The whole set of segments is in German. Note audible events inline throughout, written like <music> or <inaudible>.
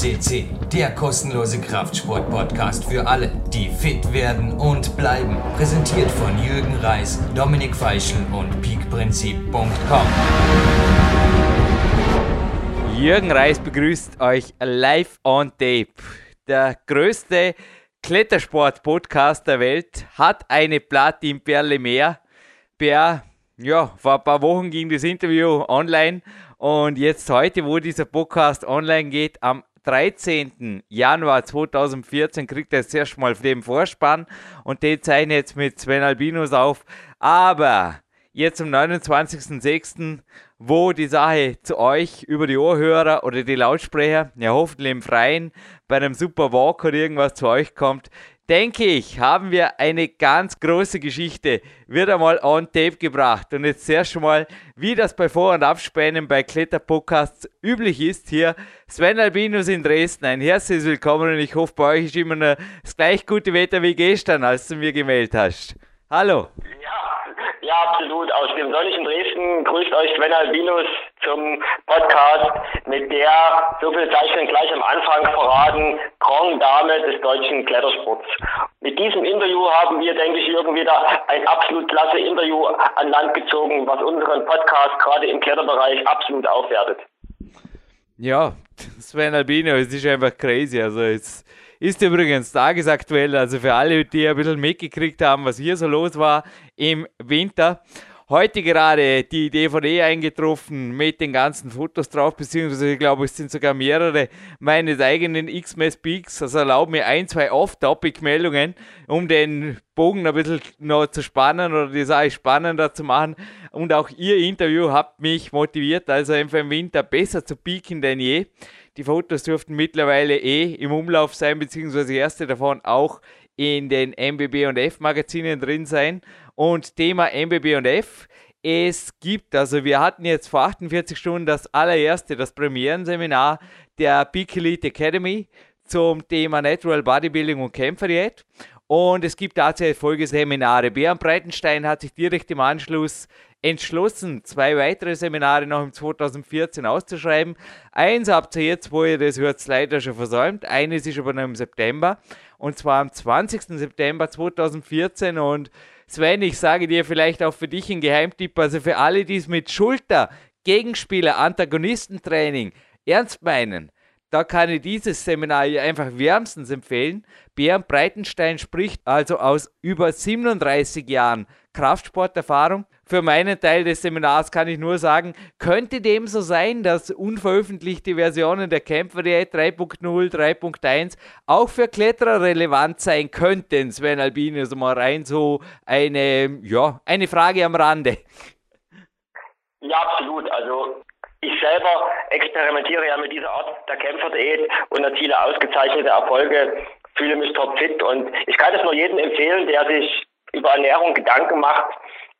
CC, der kostenlose Kraftsport-Podcast für alle, die fit werden und bleiben. Präsentiert von Jürgen Reis, Dominik Feischl und peakprinzip.com. Jürgen Reis begrüßt euch live on tape. Der größte Klettersport-Podcast der Welt hat eine Platin-Perle mehr. Per, ja, vor ein paar Wochen ging das Interview online und jetzt heute, wo dieser Podcast online geht, am 13. Januar 2014 kriegt er zuerst mal den Vorspann und den zeichne jetzt mit Sven Albinus auf. Aber jetzt am 29.06., wo die Sache zu euch über die Ohrhörer oder die Lautsprecher, ja hoffentlich im Freien, bei einem Super Walk oder irgendwas zu euch kommt, denke ich, haben wir eine ganz große Geschichte wieder mal on tape gebracht. Und jetzt erst mal, wie das bei Vor- und Abspänen bei Kletterpodcasts üblich ist, hier Sven Albinus in Dresden. Ein herzliches Willkommen und ich hoffe, bei euch ist immer noch das gleich gute Wetter wie gestern, als du mir gemeldet hast. Hallo. Ja, absolut. Aus dem sonnigen Dresden grüßt euch Sven Albinus zum Podcast mit der, so viel Zeichen gleich am Anfang verraten, Grand Dame des deutschen Klettersports. Mit diesem Interview haben wir, denke ich, irgendwie da ein absolut klasse Interview an Land gezogen, was unseren Podcast gerade im Kletterbereich absolut aufwertet. Ja, Sven Albinus, es ist einfach crazy. Also es ist übrigens tagesaktuell, also für alle, die ein bisschen mitgekriegt haben, was hier so los war im Winter. Heute gerade die DVD eingetroffen mit den ganzen Fotos drauf, beziehungsweise ich glaube, es sind sogar mehrere meines eigenen X-Mess Peaks. Also erlaubt mir ein, zwei Off-Topic-Meldungen, um den Bogen ein bisschen noch zu spannen oder die Sache spannender zu machen. Und auch Ihr Interview hat mich motiviert, also einfach im Winter besser zu peaken denn je. Die Fotos dürften mittlerweile eh im Umlauf sein, beziehungsweise erste davon auch in den MBB und F Magazinen drin sein. Und Thema MBB und F. Es gibt, also wir hatten jetzt vor 48 Stunden das allererste, das Premierenseminar der Peak Elite Academy zum Thema Natural Bodybuilding und Kämpferdiät. Und es gibt tatsächlich Folgeseminare. Bernd Breitenstein hat sich direkt im Anschluss entschlossen, zwei weitere Seminare noch im 2014 auszuschreiben. Eins habt ihr jetzt, wo ihr das hört, leider schon versäumt. Eines ist aber noch im September. Und zwar am 20. September 2014. Und Sven, ich sage dir vielleicht auch für dich ein Geheimtipp, also für alle, die es mit Schulter, Gegenspieler, Antagonistentraining ernst meinen, da kann ich dieses Seminar hier einfach wärmstens empfehlen. Bernd Breitenstein spricht also aus über 37 Jahren Kraftsporterfahrung. Für meinen Teil des Seminars kann ich nur sagen, könnte dem so sein, dass unveröffentlichte Versionen der Kämpferdiät 3.0, 3.1 auch für Kletterer relevant sein könnten, Sven Albini, also mal rein so eine, ja, eine Frage am Rande. Ja, absolut. Also ich selber experimentiere ja mit dieser Art der Kämpferdiät und erziele ausgezeichnete Erfolge, fühle mich topfit und ich kann es nur jedem empfehlen, der sich über Ernährung Gedanken macht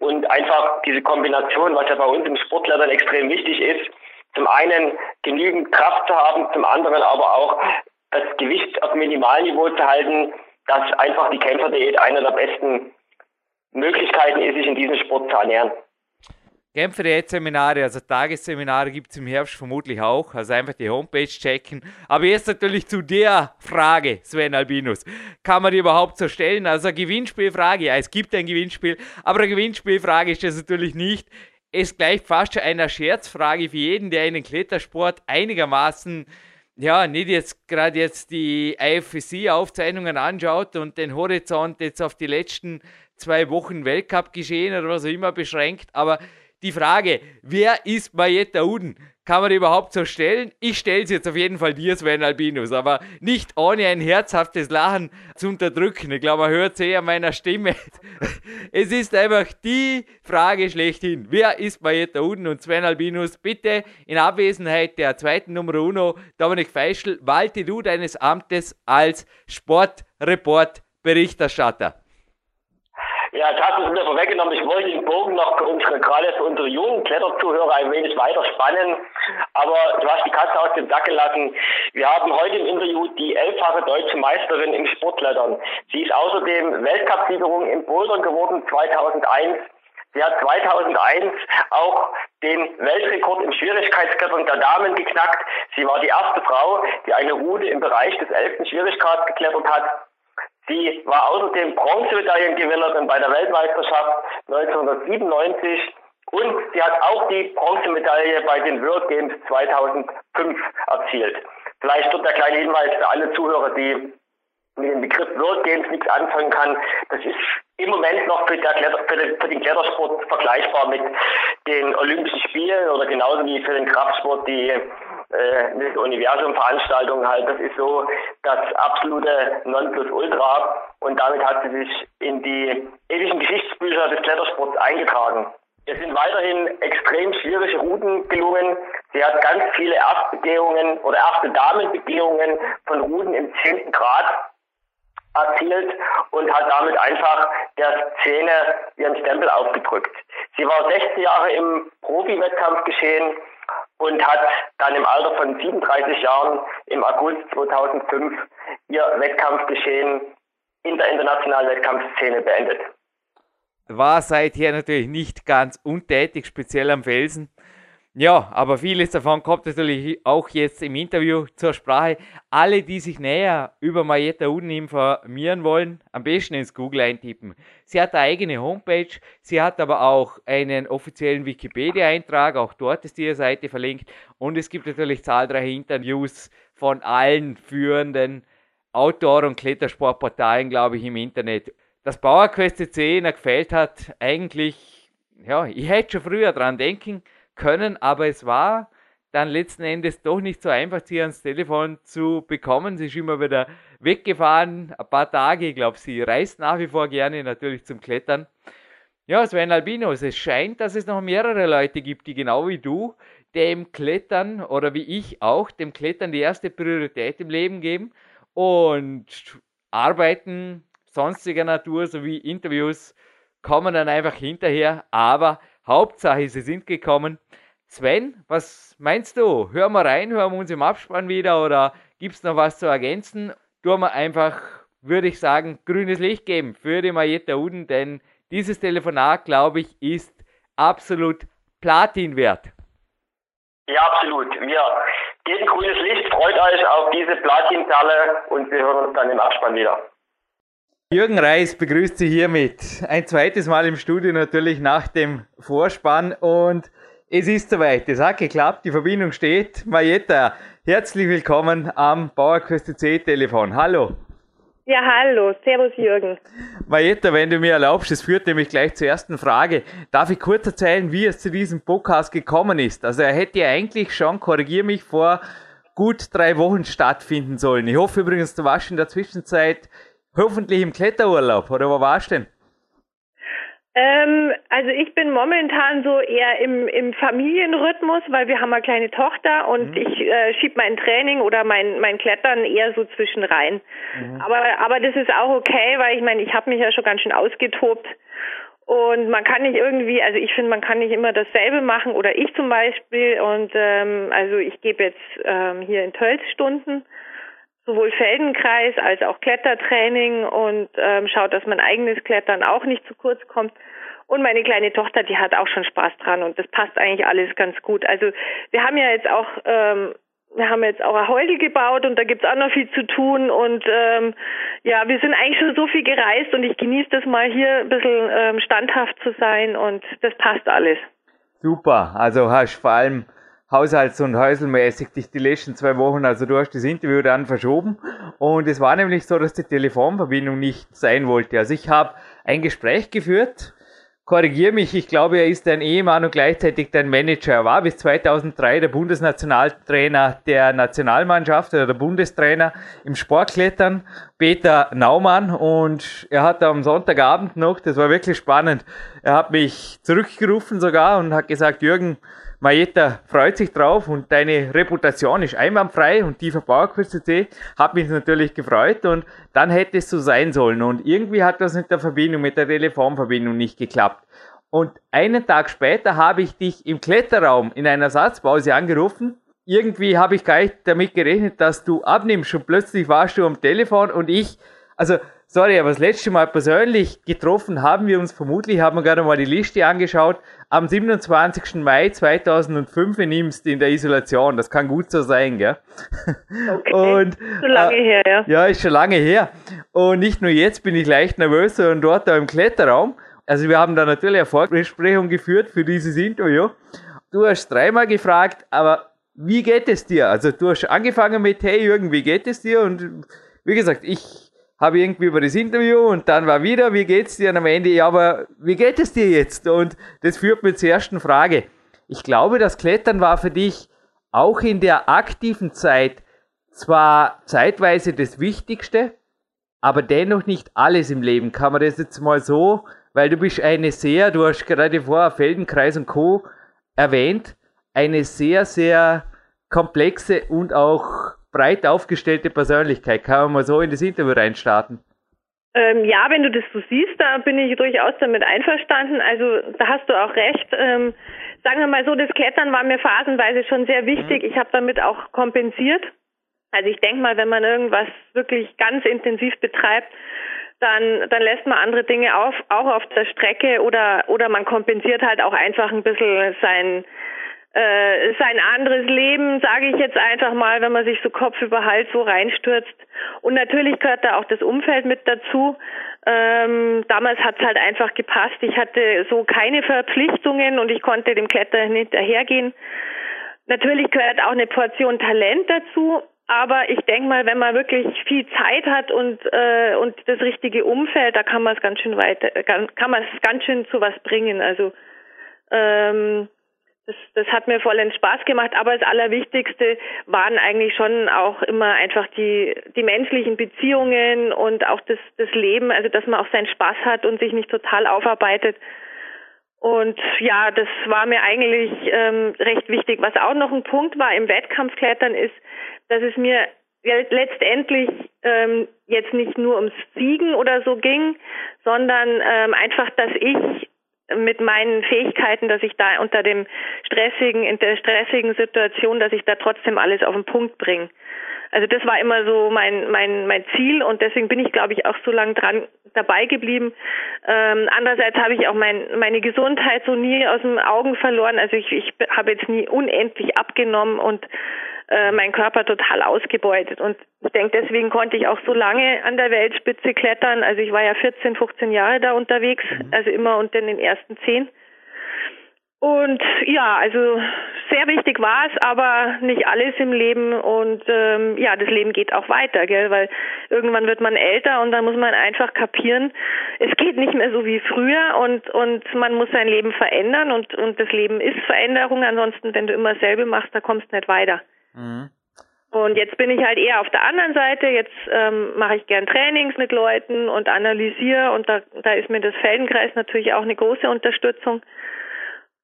und einfach diese Kombination, was ja bei uns im Sportleitern extrem wichtig ist, zum einen genügend Kraft zu haben, zum anderen aber auch das Gewicht auf Minimalniveau zu halten, dass einfach die Kämpferdiät eine der besten Möglichkeiten ist, sich in diesem Sport zu ernähren. Kämpferdiät-Seminare, also Tagesseminare gibt es im Herbst vermutlich auch. Also einfach die Homepage checken. Aber jetzt natürlich zu der Frage, Sven Albinus. Kann man die überhaupt so stellen? Also Gewinnspielfrage, ja, es gibt ein Gewinnspiel, aber eine Gewinnspielfrage ist das natürlich nicht. Es gleicht fast schon einer Scherzfrage für jeden, der in den Klettersport einigermaßen ja, nicht jetzt gerade jetzt die IFSC-Aufzeichnungen anschaut und den Horizont jetzt auf die letzten zwei Wochen Weltcup geschehen oder was auch immer beschränkt, aber die Frage, wer ist Marietta Uden? Kann man die überhaupt so stellen? Ich stelle es jetzt auf jeden Fall dir, Sven Albinus, aber nicht ohne ein herzhaftes Lachen zu unterdrücken. Ich glaube, man hört es eh an meiner Stimme. <laughs> Es ist einfach die Frage schlechthin. Wer ist Marietta Uden? Und Sven Albinus, bitte in Abwesenheit der zweiten Nummer uno, Dominik Feischl, walte du deines Amtes als Sportreport-Berichterstatter. Ja, das hast du mir vorweggenommen. Ich wollte den Bogen noch für unsere, gerade für unsere jungen Kletterzuhörer ein wenig weiter spannen. Aber du hast die Katze aus dem Sack gelassen. Wir haben heute im Interview die elffache deutsche Meisterin im Sportklettern. Sie ist außerdem Weltcupsiegerin im Bouldern geworden 2001. Sie hat 2001 auch den Weltrekord im Schwierigkeitsklettern der Damen geknackt. Sie war die erste Frau, die eine Route im Bereich des 11. Schwierigkeitsgrades geklettert hat. Sie war außerdem Bronzemedaillengewinnerin bei der Weltmeisterschaft 1997 und sie hat auch die Bronzemedaille bei den World Games 2005 erzielt. Vielleicht dort der kleine Hinweis für alle Zuhörer, die mit dem Begriff World Games nichts anfangen kann. Das ist im Moment noch für, Kletter, für, den, für, den, Klettersport vergleichbar mit den Olympischen Spielen oder genauso wie für den Kraftsport die äh, Universum-Veranstaltungen halt. Das ist so das absolute Nonplusultra und damit hat sie sich in die ewigen Geschichtsbücher des Klettersports eingetragen. Es sind weiterhin extrem schwierige Routen gelungen. Sie hat ganz viele Erstbegehungen oder erste Damenbegehungen von Routen im 10. Grad erzielt und hat damit einfach der Szene ihren Stempel aufgedrückt. Sie war 16 Jahre im Profi-Wettkampf geschehen und hat dann im Alter von 37 Jahren im August 2005 ihr Wettkampfgeschehen in der internationalen Wettkampfszene beendet. War seither natürlich nicht ganz untätig, speziell am Felsen. Ja, aber vieles davon kommt natürlich auch jetzt im Interview zur Sprache. Alle, die sich näher über Marietta Uden informieren wollen, am besten ins Google eintippen. Sie hat eine eigene Homepage, sie hat aber auch einen offiziellen Wikipedia-Eintrag, auch dort ist ihre Seite verlinkt. Und es gibt natürlich zahlreiche Interviews von allen führenden Outdoor- und Klettersportportalen, glaube ich, im Internet. Dass PowerQuest 10 gefällt hat, eigentlich, ja, ich hätte schon früher dran denken können, aber es war dann letzten Endes doch nicht so einfach, sie ans Telefon zu bekommen. Sie ist immer wieder weggefahren, ein paar Tage. Ich glaube, sie reist nach wie vor gerne natürlich zum Klettern. Ja, Sven Albinos, es scheint, dass es noch mehrere Leute gibt, die genau wie du dem Klettern oder wie ich auch dem Klettern die erste Priorität im Leben geben und Arbeiten sonstiger Natur sowie Interviews kommen dann einfach hinterher. Aber Hauptsache, sie sind gekommen. Sven, was meinst du? Hören wir rein, hören wir uns im Abspann wieder oder gibt es noch was zu ergänzen? Tun wir einfach, würde ich sagen, grünes Licht geben für die Marietta Uden, denn dieses Telefonat, glaube ich, ist absolut Platin wert. Ja, absolut. Wir geben grünes Licht, freut euch auf diese Platinperle und wir hören uns dann im Abspann wieder. Jürgen Reis begrüßt Sie hiermit. Ein zweites Mal im Studio natürlich nach dem Vorspann und es ist soweit. Es hat geklappt, die Verbindung steht. Marietta, herzlich willkommen am Bauerküste C Telefon. Hallo. Ja, hallo. Servus, Jürgen. Marietta, wenn du mir erlaubst, es führt nämlich gleich zur ersten Frage. Darf ich kurz erzählen, wie es zu diesem Podcast gekommen ist? Also er hätte ja eigentlich schon, korrigier mich, vor gut drei Wochen stattfinden sollen. Ich hoffe übrigens, du warst in der Zwischenzeit Hoffentlich im Kletterurlaub, oder wo warst du denn? Ähm, also ich bin momentan so eher im, im Familienrhythmus, weil wir haben eine kleine Tochter und mhm. ich äh, schieb mein Training oder mein, mein Klettern eher so zwischen rein. Mhm. Aber, aber das ist auch okay, weil ich meine, ich habe mich ja schon ganz schön ausgetobt und man kann nicht irgendwie, also ich finde, man kann nicht immer dasselbe machen oder ich zum Beispiel und ähm, also ich gebe jetzt ähm, hier in Tölz Stunden sowohl Feldenkreis als auch Klettertraining und ähm, schaut, dass mein eigenes Klettern auch nicht zu kurz kommt. Und meine kleine Tochter, die hat auch schon Spaß dran und das passt eigentlich alles ganz gut. Also wir haben ja jetzt auch ähm, wir haben jetzt auch ein Heudel gebaut und da gibt's auch noch viel zu tun und ähm, ja, wir sind eigentlich schon so viel gereist und ich genieße das mal hier ein bisschen ähm, standhaft zu sein und das passt alles. Super, also hast vor allem haushalts- und häuselmäßig dich die letzten zwei Wochen, also du hast das Interview dann verschoben und es war nämlich so, dass die Telefonverbindung nicht sein wollte. Also ich habe ein Gespräch geführt, korrigiere mich, ich glaube, er ist dein Ehemann und gleichzeitig dein Manager. Er war bis 2003 der Bundesnationaltrainer der Nationalmannschaft oder der Bundestrainer im Sportklettern, Peter Naumann und er hat am Sonntagabend noch, das war wirklich spannend, er hat mich zurückgerufen sogar und hat gesagt, Jürgen, Marietta freut sich drauf und deine Reputation ist einwandfrei und tiefer Bauerküste hat mich natürlich gefreut und dann hätte es so sein sollen und irgendwie hat das mit der Verbindung, mit der Telefonverbindung nicht geklappt. Und einen Tag später habe ich dich im Kletterraum in einer Satzpause angerufen. Irgendwie habe ich gar nicht damit gerechnet, dass du abnimmst und plötzlich warst du am Telefon und ich, also sorry, aber das letzte Mal persönlich getroffen haben wir uns vermutlich, haben wir gerade mal die Liste angeschaut, am 27. Mai 2005 in Imst in der Isolation. Das kann gut so sein, gell? Okay. <laughs> Und, schon lange äh, her, ja. Ja, ist schon lange her. Und nicht nur jetzt bin ich leicht nervös, sondern dort da im Kletterraum. Also wir haben da natürlich eine Vorbesprechung geführt für dieses Interview. Du hast dreimal gefragt, aber wie geht es dir? Also du hast angefangen mit, hey Jürgen, wie geht es dir? Und wie gesagt, ich habe irgendwie über das Interview und dann war wieder, wie geht's dir? Und am Ende, ja, aber wie geht es dir jetzt? Und das führt mich zur ersten Frage. Ich glaube, das Klettern war für dich auch in der aktiven Zeit zwar zeitweise das Wichtigste, aber dennoch nicht alles im Leben. Kann man das jetzt mal so, weil du bist eine sehr, du hast gerade vorher Feldenkreis und Co. erwähnt, eine sehr, sehr komplexe und auch breit aufgestellte Persönlichkeit. Kann man mal so in das Interview reinstarten? Ähm, ja, wenn du das so siehst, da bin ich durchaus damit einverstanden. Also da hast du auch recht. Ähm, sagen wir mal so, das Klettern war mir phasenweise schon sehr wichtig. Mhm. Ich habe damit auch kompensiert. Also ich denke mal, wenn man irgendwas wirklich ganz intensiv betreibt, dann, dann lässt man andere Dinge auf, auch auf der Strecke oder, oder man kompensiert halt auch einfach ein bisschen sein, äh, sein anderes Leben, sage ich jetzt einfach mal, wenn man sich so Kopf über Hals so reinstürzt. Und natürlich gehört da auch das Umfeld mit dazu. Ähm, damals hat es halt einfach gepasst. Ich hatte so keine Verpflichtungen und ich konnte dem Klettern hinterhergehen. Natürlich gehört auch eine Portion Talent dazu, aber ich denke mal, wenn man wirklich viel Zeit hat und äh, und das richtige Umfeld, da kann man es ganz schön weiter, kann man es ganz schön zu was bringen. Also ähm, das, das hat mir vollends Spaß gemacht, aber das Allerwichtigste waren eigentlich schon auch immer einfach die, die menschlichen Beziehungen und auch das, das Leben, also dass man auch seinen Spaß hat und sich nicht total aufarbeitet. Und ja, das war mir eigentlich ähm, recht wichtig. Was auch noch ein Punkt war im Wettkampfklettern ist, dass es mir letztendlich ähm, jetzt nicht nur ums Siegen oder so ging, sondern ähm, einfach, dass ich mit meinen Fähigkeiten, dass ich da unter dem stressigen, in der stressigen Situation, dass ich da trotzdem alles auf den Punkt bringe. Also das war immer so mein mein mein Ziel und deswegen bin ich, glaube ich, auch so lange dran dabei geblieben. Ähm, andererseits habe ich auch mein, meine Gesundheit so nie aus den Augen verloren. Also ich, ich habe jetzt nie unendlich abgenommen und äh, mein Körper total ausgebeutet. Und ich denke, deswegen konnte ich auch so lange an der Weltspitze klettern. Also ich war ja 14, 15 Jahre da unterwegs, mhm. also immer unter den ersten zehn. Und ja, also sehr wichtig war es, aber nicht alles im Leben. Und ähm, ja, das Leben geht auch weiter, gell? weil irgendwann wird man älter und dann muss man einfach kapieren, es geht nicht mehr so wie früher und und man muss sein Leben verändern und und das Leben ist Veränderung. Ansonsten, wenn du immer dasselbe machst, da kommst du nicht weiter. Mhm. Und jetzt bin ich halt eher auf der anderen Seite. Jetzt ähm, mache ich gern Trainings mit Leuten und analysiere und da, da ist mir das Feldenkreis natürlich auch eine große Unterstützung.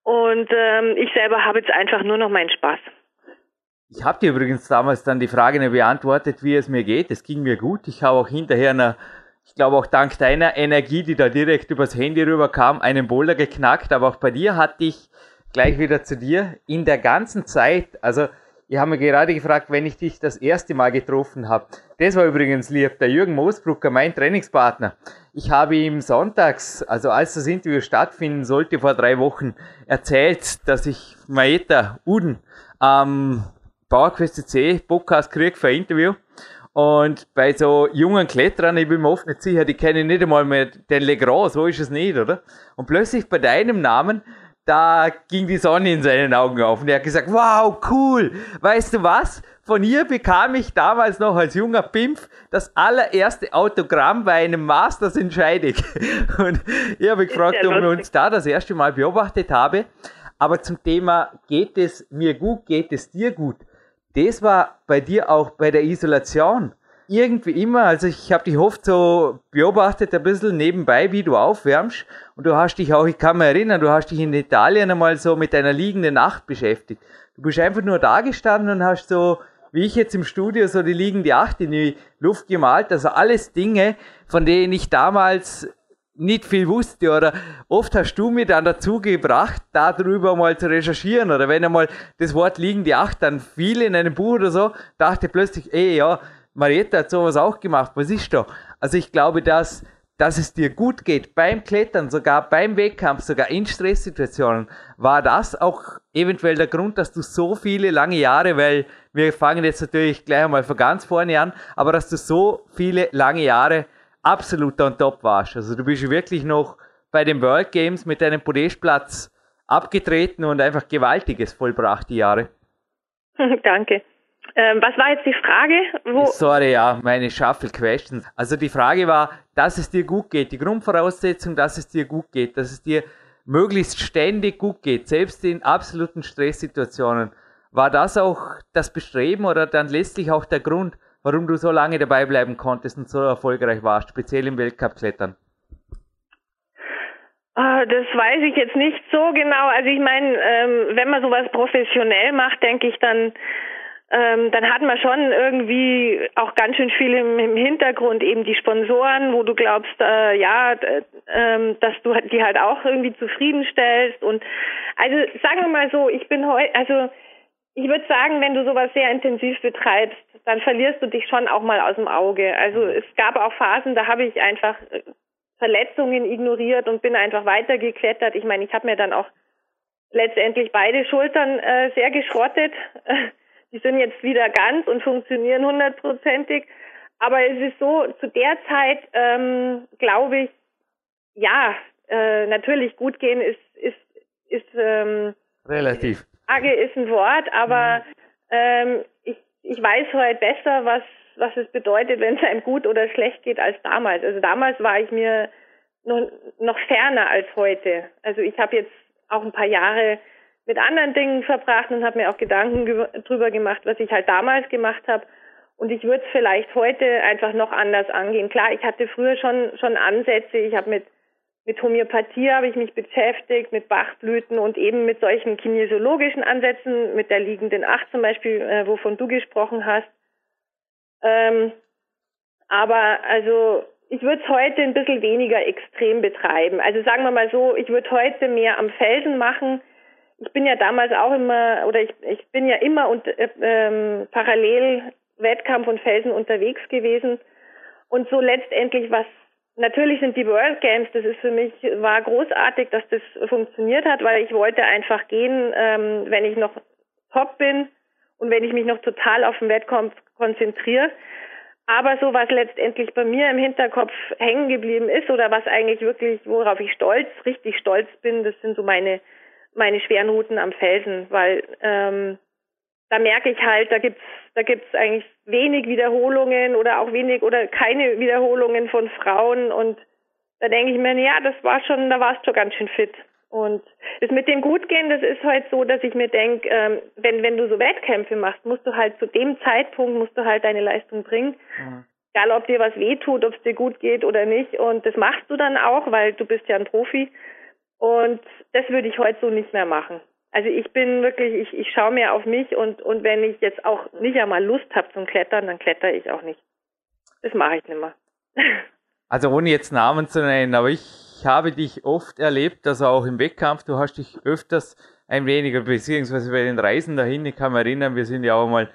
Und ähm, ich selber habe jetzt einfach nur noch meinen Spaß. Ich habe dir übrigens damals dann die Frage nicht beantwortet, wie es mir geht. Es ging mir gut. Ich habe auch hinterher, eine, ich glaube auch dank deiner Energie, die da direkt übers Handy rüberkam, einen Boulder geknackt. Aber auch bei dir hatte ich gleich wieder zu dir in der ganzen Zeit, also ich habe mir gerade gefragt, wenn ich dich das erste Mal getroffen habe. Das war übrigens lieb, der Jürgen Moosbrucker, mein Trainingspartner. Ich habe ihm sonntags, also als das Interview stattfinden sollte, vor drei Wochen, erzählt, dass ich Maeta Uden am PowerQuest C Podcast kriege für ein Interview. Und bei so jungen Kletterern, ich bin mir oft nicht sicher, die kennen nicht einmal mehr den Legrand, so ist es nicht, oder? Und plötzlich bei deinem Namen da ging die Sonne in seinen Augen auf und er hat gesagt, wow, cool, weißt du was? Von ihr bekam ich damals noch als junger Pimpf das allererste Autogramm bei einem Masters in Scheidegg. <laughs> Und ich habe gefragt, ob wir uns da das erste Mal beobachtet habe. Aber zum Thema, geht es mir gut, geht es dir gut? Das war bei dir auch bei der Isolation irgendwie immer, also ich habe dich oft so beobachtet ein bisschen nebenbei, wie du aufwärmst. Und du hast dich auch, ich kann mich erinnern, du hast dich in Italien einmal so mit einer liegenden Nacht beschäftigt. Du bist einfach nur da gestanden und hast so, wie ich jetzt im Studio, so die liegende Acht in die Luft gemalt, also alles Dinge, von denen ich damals nicht viel wusste. Oder oft hast du mir dann dazu gebracht, darüber mal zu recherchieren. Oder wenn einmal das Wort liegende Acht dann fiel in einem Buch oder so, dachte plötzlich, ey, ja, Marietta hat sowas auch gemacht. Was ist da? Also ich glaube, dass, dass es dir gut geht beim Klettern, sogar beim Wettkampf, sogar in Stresssituationen, war das auch eventuell der Grund, dass du so viele lange Jahre, weil wir fangen jetzt natürlich gleich einmal von ganz vorne an, aber dass du so viele lange Jahre absolut on top warst. Also du bist wirklich noch bei den World Games mit deinem Podestplatz abgetreten und einfach Gewaltiges vollbracht die Jahre. <laughs> Danke. Ähm, was war jetzt die Frage? Wo Sorry, ja, meine Shuffle Questions. Also die Frage war, dass es dir gut geht. Die Grundvoraussetzung, dass es dir gut geht, dass es dir möglichst ständig gut geht, selbst in absoluten Stresssituationen. War das auch das Bestreben oder dann letztlich auch der Grund, warum du so lange dabei bleiben konntest und so erfolgreich warst, speziell im Weltcup-Klettern? Ah, das weiß ich jetzt nicht so genau. Also ich meine, ähm, wenn man sowas professionell macht, denke ich, dann ähm, dann hat man schon irgendwie auch ganz schön viel im, im Hintergrund, eben die Sponsoren, wo du glaubst, äh, ja, äh, dass du die halt auch irgendwie zufriedenstellst. Und also sagen wir mal so, ich bin heute, also ich würde sagen, wenn du sowas sehr intensiv betreibst, dann verlierst du dich schon auch mal aus dem Auge. Also es gab auch Phasen, da habe ich einfach Verletzungen ignoriert und bin einfach weitergeklettert. Ich meine, ich habe mir dann auch letztendlich beide Schultern äh, sehr geschrottet. <laughs> Die sind jetzt wieder ganz und funktionieren hundertprozentig. Aber es ist so, zu der Zeit ähm, glaube ich, ja, äh, natürlich gut gehen ist, ist, ist ähm, relativ. Frage ist ein Wort, aber mhm. ähm, ich, ich weiß heute besser, was was es bedeutet, wenn es einem gut oder schlecht geht als damals. Also damals war ich mir noch, noch ferner als heute. Also ich habe jetzt auch ein paar Jahre mit anderen Dingen verbracht und habe mir auch Gedanken drüber gemacht, was ich halt damals gemacht habe. Und ich würde es vielleicht heute einfach noch anders angehen. Klar, ich hatte früher schon schon Ansätze. Ich habe mit mit Homöopathie habe ich mich beschäftigt, mit Bachblüten und eben mit solchen kinesiologischen Ansätzen, mit der liegenden Acht zum Beispiel, äh, wovon du gesprochen hast. Ähm, aber also ich würde es heute ein bisschen weniger extrem betreiben. Also sagen wir mal so, ich würde heute mehr am Felsen machen. Ich bin ja damals auch immer, oder ich, ich bin ja immer und, äh, ähm, parallel Wettkampf und Felsen unterwegs gewesen. Und so letztendlich, was natürlich sind die World Games, das ist für mich, war großartig, dass das funktioniert hat, weil ich wollte einfach gehen, ähm, wenn ich noch top bin und wenn ich mich noch total auf den Wettkampf konzentriere. Aber so was letztendlich bei mir im Hinterkopf hängen geblieben ist oder was eigentlich wirklich, worauf ich stolz, richtig stolz bin, das sind so meine, meine schweren Routen am Felsen, weil ähm, da merke ich halt, da gibt's, da gibt's eigentlich wenig Wiederholungen oder auch wenig oder keine Wiederholungen von Frauen und da denke ich mir, ja, das war schon, da warst du ganz schön fit. Und das mit dem Gutgehen, das ist halt so, dass ich mir denke, ähm, wenn, wenn du so Wettkämpfe machst, musst du halt zu dem Zeitpunkt, musst du halt deine Leistung bringen. Mhm. Egal, ob dir was wehtut, ob es dir gut geht oder nicht. Und das machst du dann auch, weil du bist ja ein Profi. Und das würde ich heute so nicht mehr machen. Also ich bin wirklich, ich, ich schaue mehr auf mich und, und wenn ich jetzt auch nicht einmal Lust habe zum Klettern, dann kletter ich auch nicht. Das mache ich nicht mehr. <laughs> Also ohne jetzt Namen zu nennen, aber ich habe dich oft erlebt, also auch im Wettkampf, du hast dich öfters ein weniger, beziehungsweise bei den Reisen dahin, ich kann mich erinnern, wir sind ja auch mal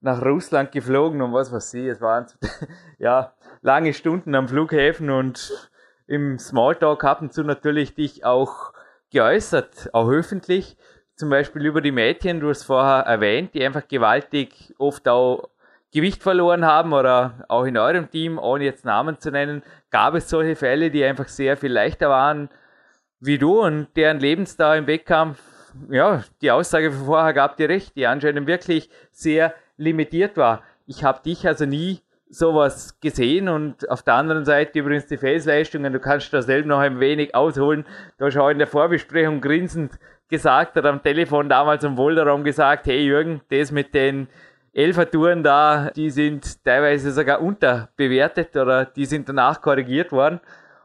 nach Russland geflogen und was weiß ich, es waren <laughs> ja lange Stunden am Flughäfen und im Smalltalk ab und natürlich dich auch geäußert, auch öffentlich, zum Beispiel über die Mädchen, du hast vorher erwähnt, die einfach gewaltig oft auch Gewicht verloren haben oder auch in eurem Team, ohne jetzt Namen zu nennen, gab es solche Fälle, die einfach sehr viel leichter waren wie du und deren Lebensdauer im Wettkampf, ja, die Aussage von vorher gab dir recht, die anscheinend wirklich sehr limitiert war. Ich habe dich also nie sowas gesehen und auf der anderen Seite übrigens die Felsleistungen, du kannst da selbst noch ein wenig ausholen. Du hast auch in der Vorbesprechung grinsend gesagt oder am Telefon damals im Wolderraum gesagt, hey Jürgen, das mit den Elfer-Touren da, die sind teilweise sogar unterbewertet oder die sind danach korrigiert worden.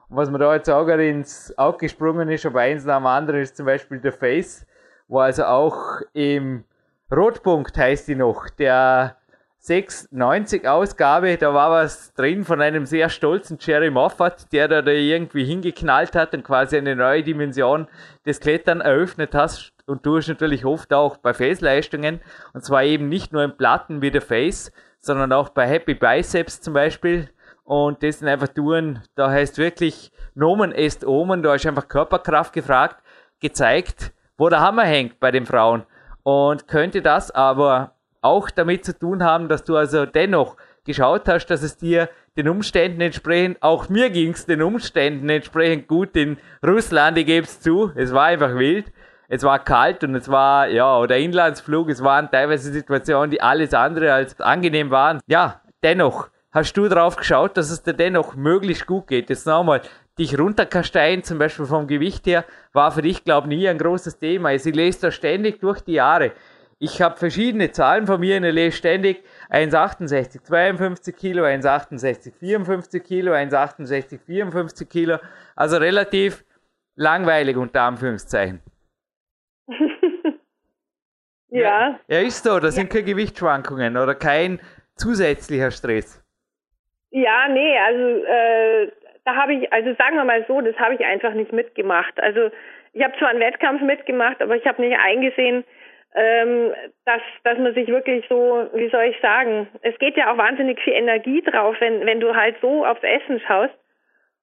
Und was mir da jetzt auch ins Auge gesprungen ist, aber eins nach dem anderen ist zum Beispiel der Face, wo also auch im Rotpunkt heißt die noch, der 690 Ausgabe, da war was drin von einem sehr stolzen Jerry Moffat, der da, da irgendwie hingeknallt hat und quasi eine neue Dimension des Klettern eröffnet hat. Und du hast natürlich oft auch bei Face-Leistungen, und zwar eben nicht nur in Platten wie der Face, sondern auch bei Happy Biceps zum Beispiel. Und das sind einfach Touren, da heißt wirklich Nomen est Omen, da ist einfach Körperkraft gefragt, gezeigt, wo der Hammer hängt bei den Frauen. Und könnte das aber auch damit zu tun haben, dass du also dennoch geschaut hast, dass es dir den Umständen entsprechend, auch mir ging es den Umständen entsprechend gut in Russland, ich gebe es zu, es war einfach wild, es war kalt und es war, ja, oder Inlandsflug, es waren teilweise Situationen, die alles andere als angenehm waren. Ja, dennoch, hast du darauf geschaut, dass es dir dennoch möglichst gut geht? Jetzt nochmal, dich runterkasteien, zum Beispiel vom Gewicht her, war für dich, glaube ich, nie ein großes Thema. Ich lese da ständig durch die Jahre. Ich habe verschiedene Zahlen von mir und ich lese ständig 1,68, 52 Kilo, 1,68, 54 Kilo, 1,68, 54 Kilo. Also relativ langweilig unter Anführungszeichen. <laughs> ja. Ja, ist so. Da sind keine Gewichtsschwankungen oder kein zusätzlicher Stress. Ja, nee, also äh, da habe ich, also sagen wir mal so, das habe ich einfach nicht mitgemacht. Also ich habe zwar einen Wettkampf mitgemacht, aber ich habe nicht eingesehen, ähm, dass, dass man sich wirklich so, wie soll ich sagen, es geht ja auch wahnsinnig viel Energie drauf, wenn, wenn du halt so aufs Essen schaust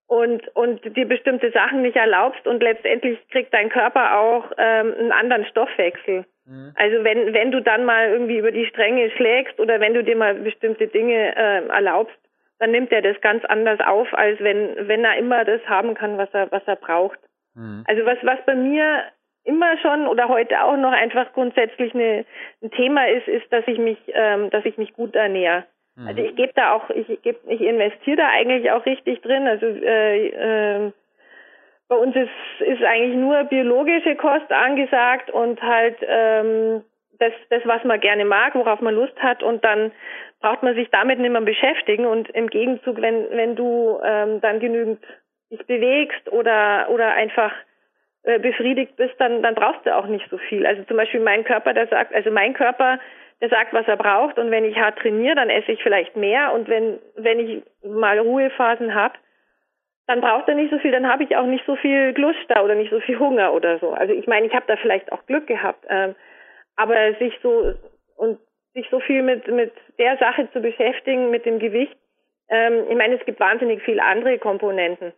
und, und dir bestimmte Sachen nicht erlaubst und letztendlich kriegt dein Körper auch ähm, einen anderen Stoffwechsel. Mhm. Also wenn, wenn du dann mal irgendwie über die Stränge schlägst oder wenn du dir mal bestimmte Dinge äh, erlaubst, dann nimmt er das ganz anders auf, als wenn, wenn er immer das haben kann, was er, was er braucht. Mhm. Also was, was bei mir immer schon oder heute auch noch einfach grundsätzlich eine, ein Thema ist, ist, dass ich mich, ähm, dass ich mich gut ernähre. Mhm. Also ich gebe da auch, ich gebe, ich investiere da eigentlich auch richtig drin. Also äh, äh, bei uns ist, ist eigentlich nur biologische Kost angesagt und halt ähm, das, das, was man gerne mag, worauf man Lust hat und dann braucht man sich damit nicht mehr beschäftigen und im Gegenzug, wenn, wenn du ähm, dann genügend dich bewegst oder, oder einfach äh, befriedigt bist, dann, dann brauchst du auch nicht so viel. Also zum Beispiel mein Körper, der sagt, also mein Körper, der sagt, was er braucht und wenn ich hart trainiere, dann esse ich vielleicht mehr und wenn, wenn ich mal Ruhephasen habe, dann braucht er nicht so viel, dann habe ich auch nicht so viel Lust da oder nicht so viel Hunger oder so. Also ich meine, ich habe da vielleicht auch Glück gehabt, ähm, aber sich so und sich so viel mit mit der Sache zu beschäftigen, mit dem Gewicht. Ähm, ich meine, es gibt wahnsinnig viele andere Komponenten.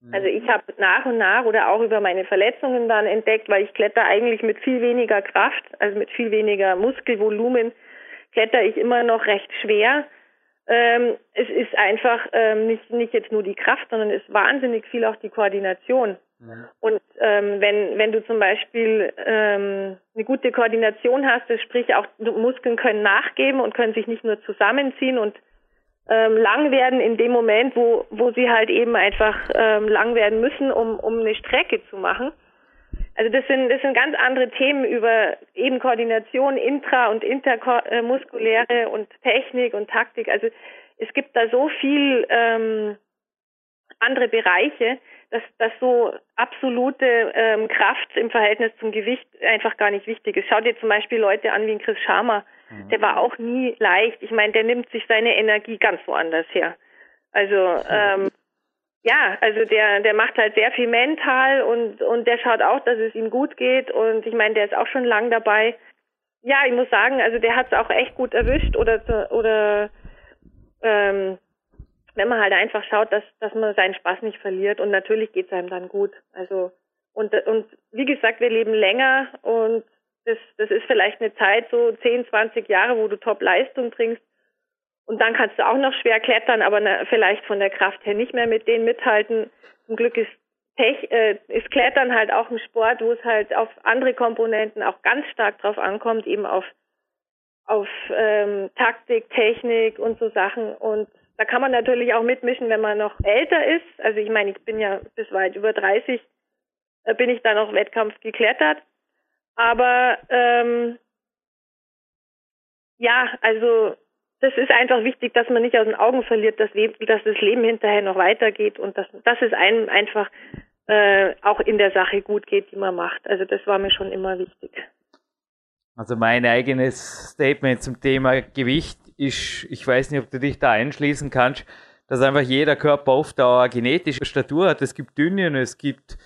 Mhm. Also ich habe nach und nach oder auch über meine Verletzungen dann entdeckt, weil ich kletter eigentlich mit viel weniger Kraft, also mit viel weniger Muskelvolumen, kletter ich immer noch recht schwer. Ähm, es ist einfach ähm, nicht, nicht jetzt nur die Kraft, sondern es ist wahnsinnig viel auch die Koordination. Mhm. Und ähm, wenn, wenn du zum Beispiel ähm, eine gute Koordination hast, das sprich auch Muskeln können nachgeben und können sich nicht nur zusammenziehen und ähm, lang werden in dem Moment, wo, wo sie halt eben einfach ähm, lang werden müssen, um, um eine Strecke zu machen. Also das sind, das sind ganz andere Themen über eben Koordination, intra- und intermuskuläre und Technik und Taktik. Also es gibt da so viel ähm, andere Bereiche, dass, dass so absolute ähm, Kraft im Verhältnis zum Gewicht einfach gar nicht wichtig ist. Schau dir zum Beispiel Leute an wie ein Chris Sharma. Mhm. Der war auch nie leicht. Ich meine, der nimmt sich seine Energie ganz woanders her. Also ähm, ja, also der der macht halt sehr viel mental und und der schaut auch, dass es ihm gut geht und ich meine, der ist auch schon lang dabei. Ja, ich muss sagen, also der hat es auch echt gut erwischt oder oder ähm, wenn man halt einfach schaut, dass, dass man seinen Spaß nicht verliert und natürlich geht es einem dann gut. Also und, und wie gesagt, wir leben länger und das, das ist vielleicht eine Zeit, so 10, 20 Jahre, wo du Top-Leistung bringst. Und dann kannst du auch noch schwer klettern, aber na, vielleicht von der Kraft her nicht mehr mit denen mithalten. Zum Glück ist, Tech, äh, ist Klettern halt auch ein Sport, wo es halt auf andere Komponenten auch ganz stark drauf ankommt, eben auf, auf ähm, Taktik, Technik und so Sachen. Und da kann man natürlich auch mitmischen, wenn man noch älter ist. Also ich meine, ich bin ja bis weit über 30, äh, bin ich da noch Wettkampf geklettert. Aber ähm, ja, also das ist einfach wichtig, dass man nicht aus den Augen verliert, dass, dass das Leben hinterher noch weitergeht und dass, dass es einem einfach äh, auch in der Sache gut geht, die man macht. Also das war mir schon immer wichtig. Also mein eigenes Statement zum Thema Gewicht ist, ich weiß nicht, ob du dich da einschließen kannst, dass einfach jeder Körper auch eine genetische Statur hat. Es gibt dünne und es gibt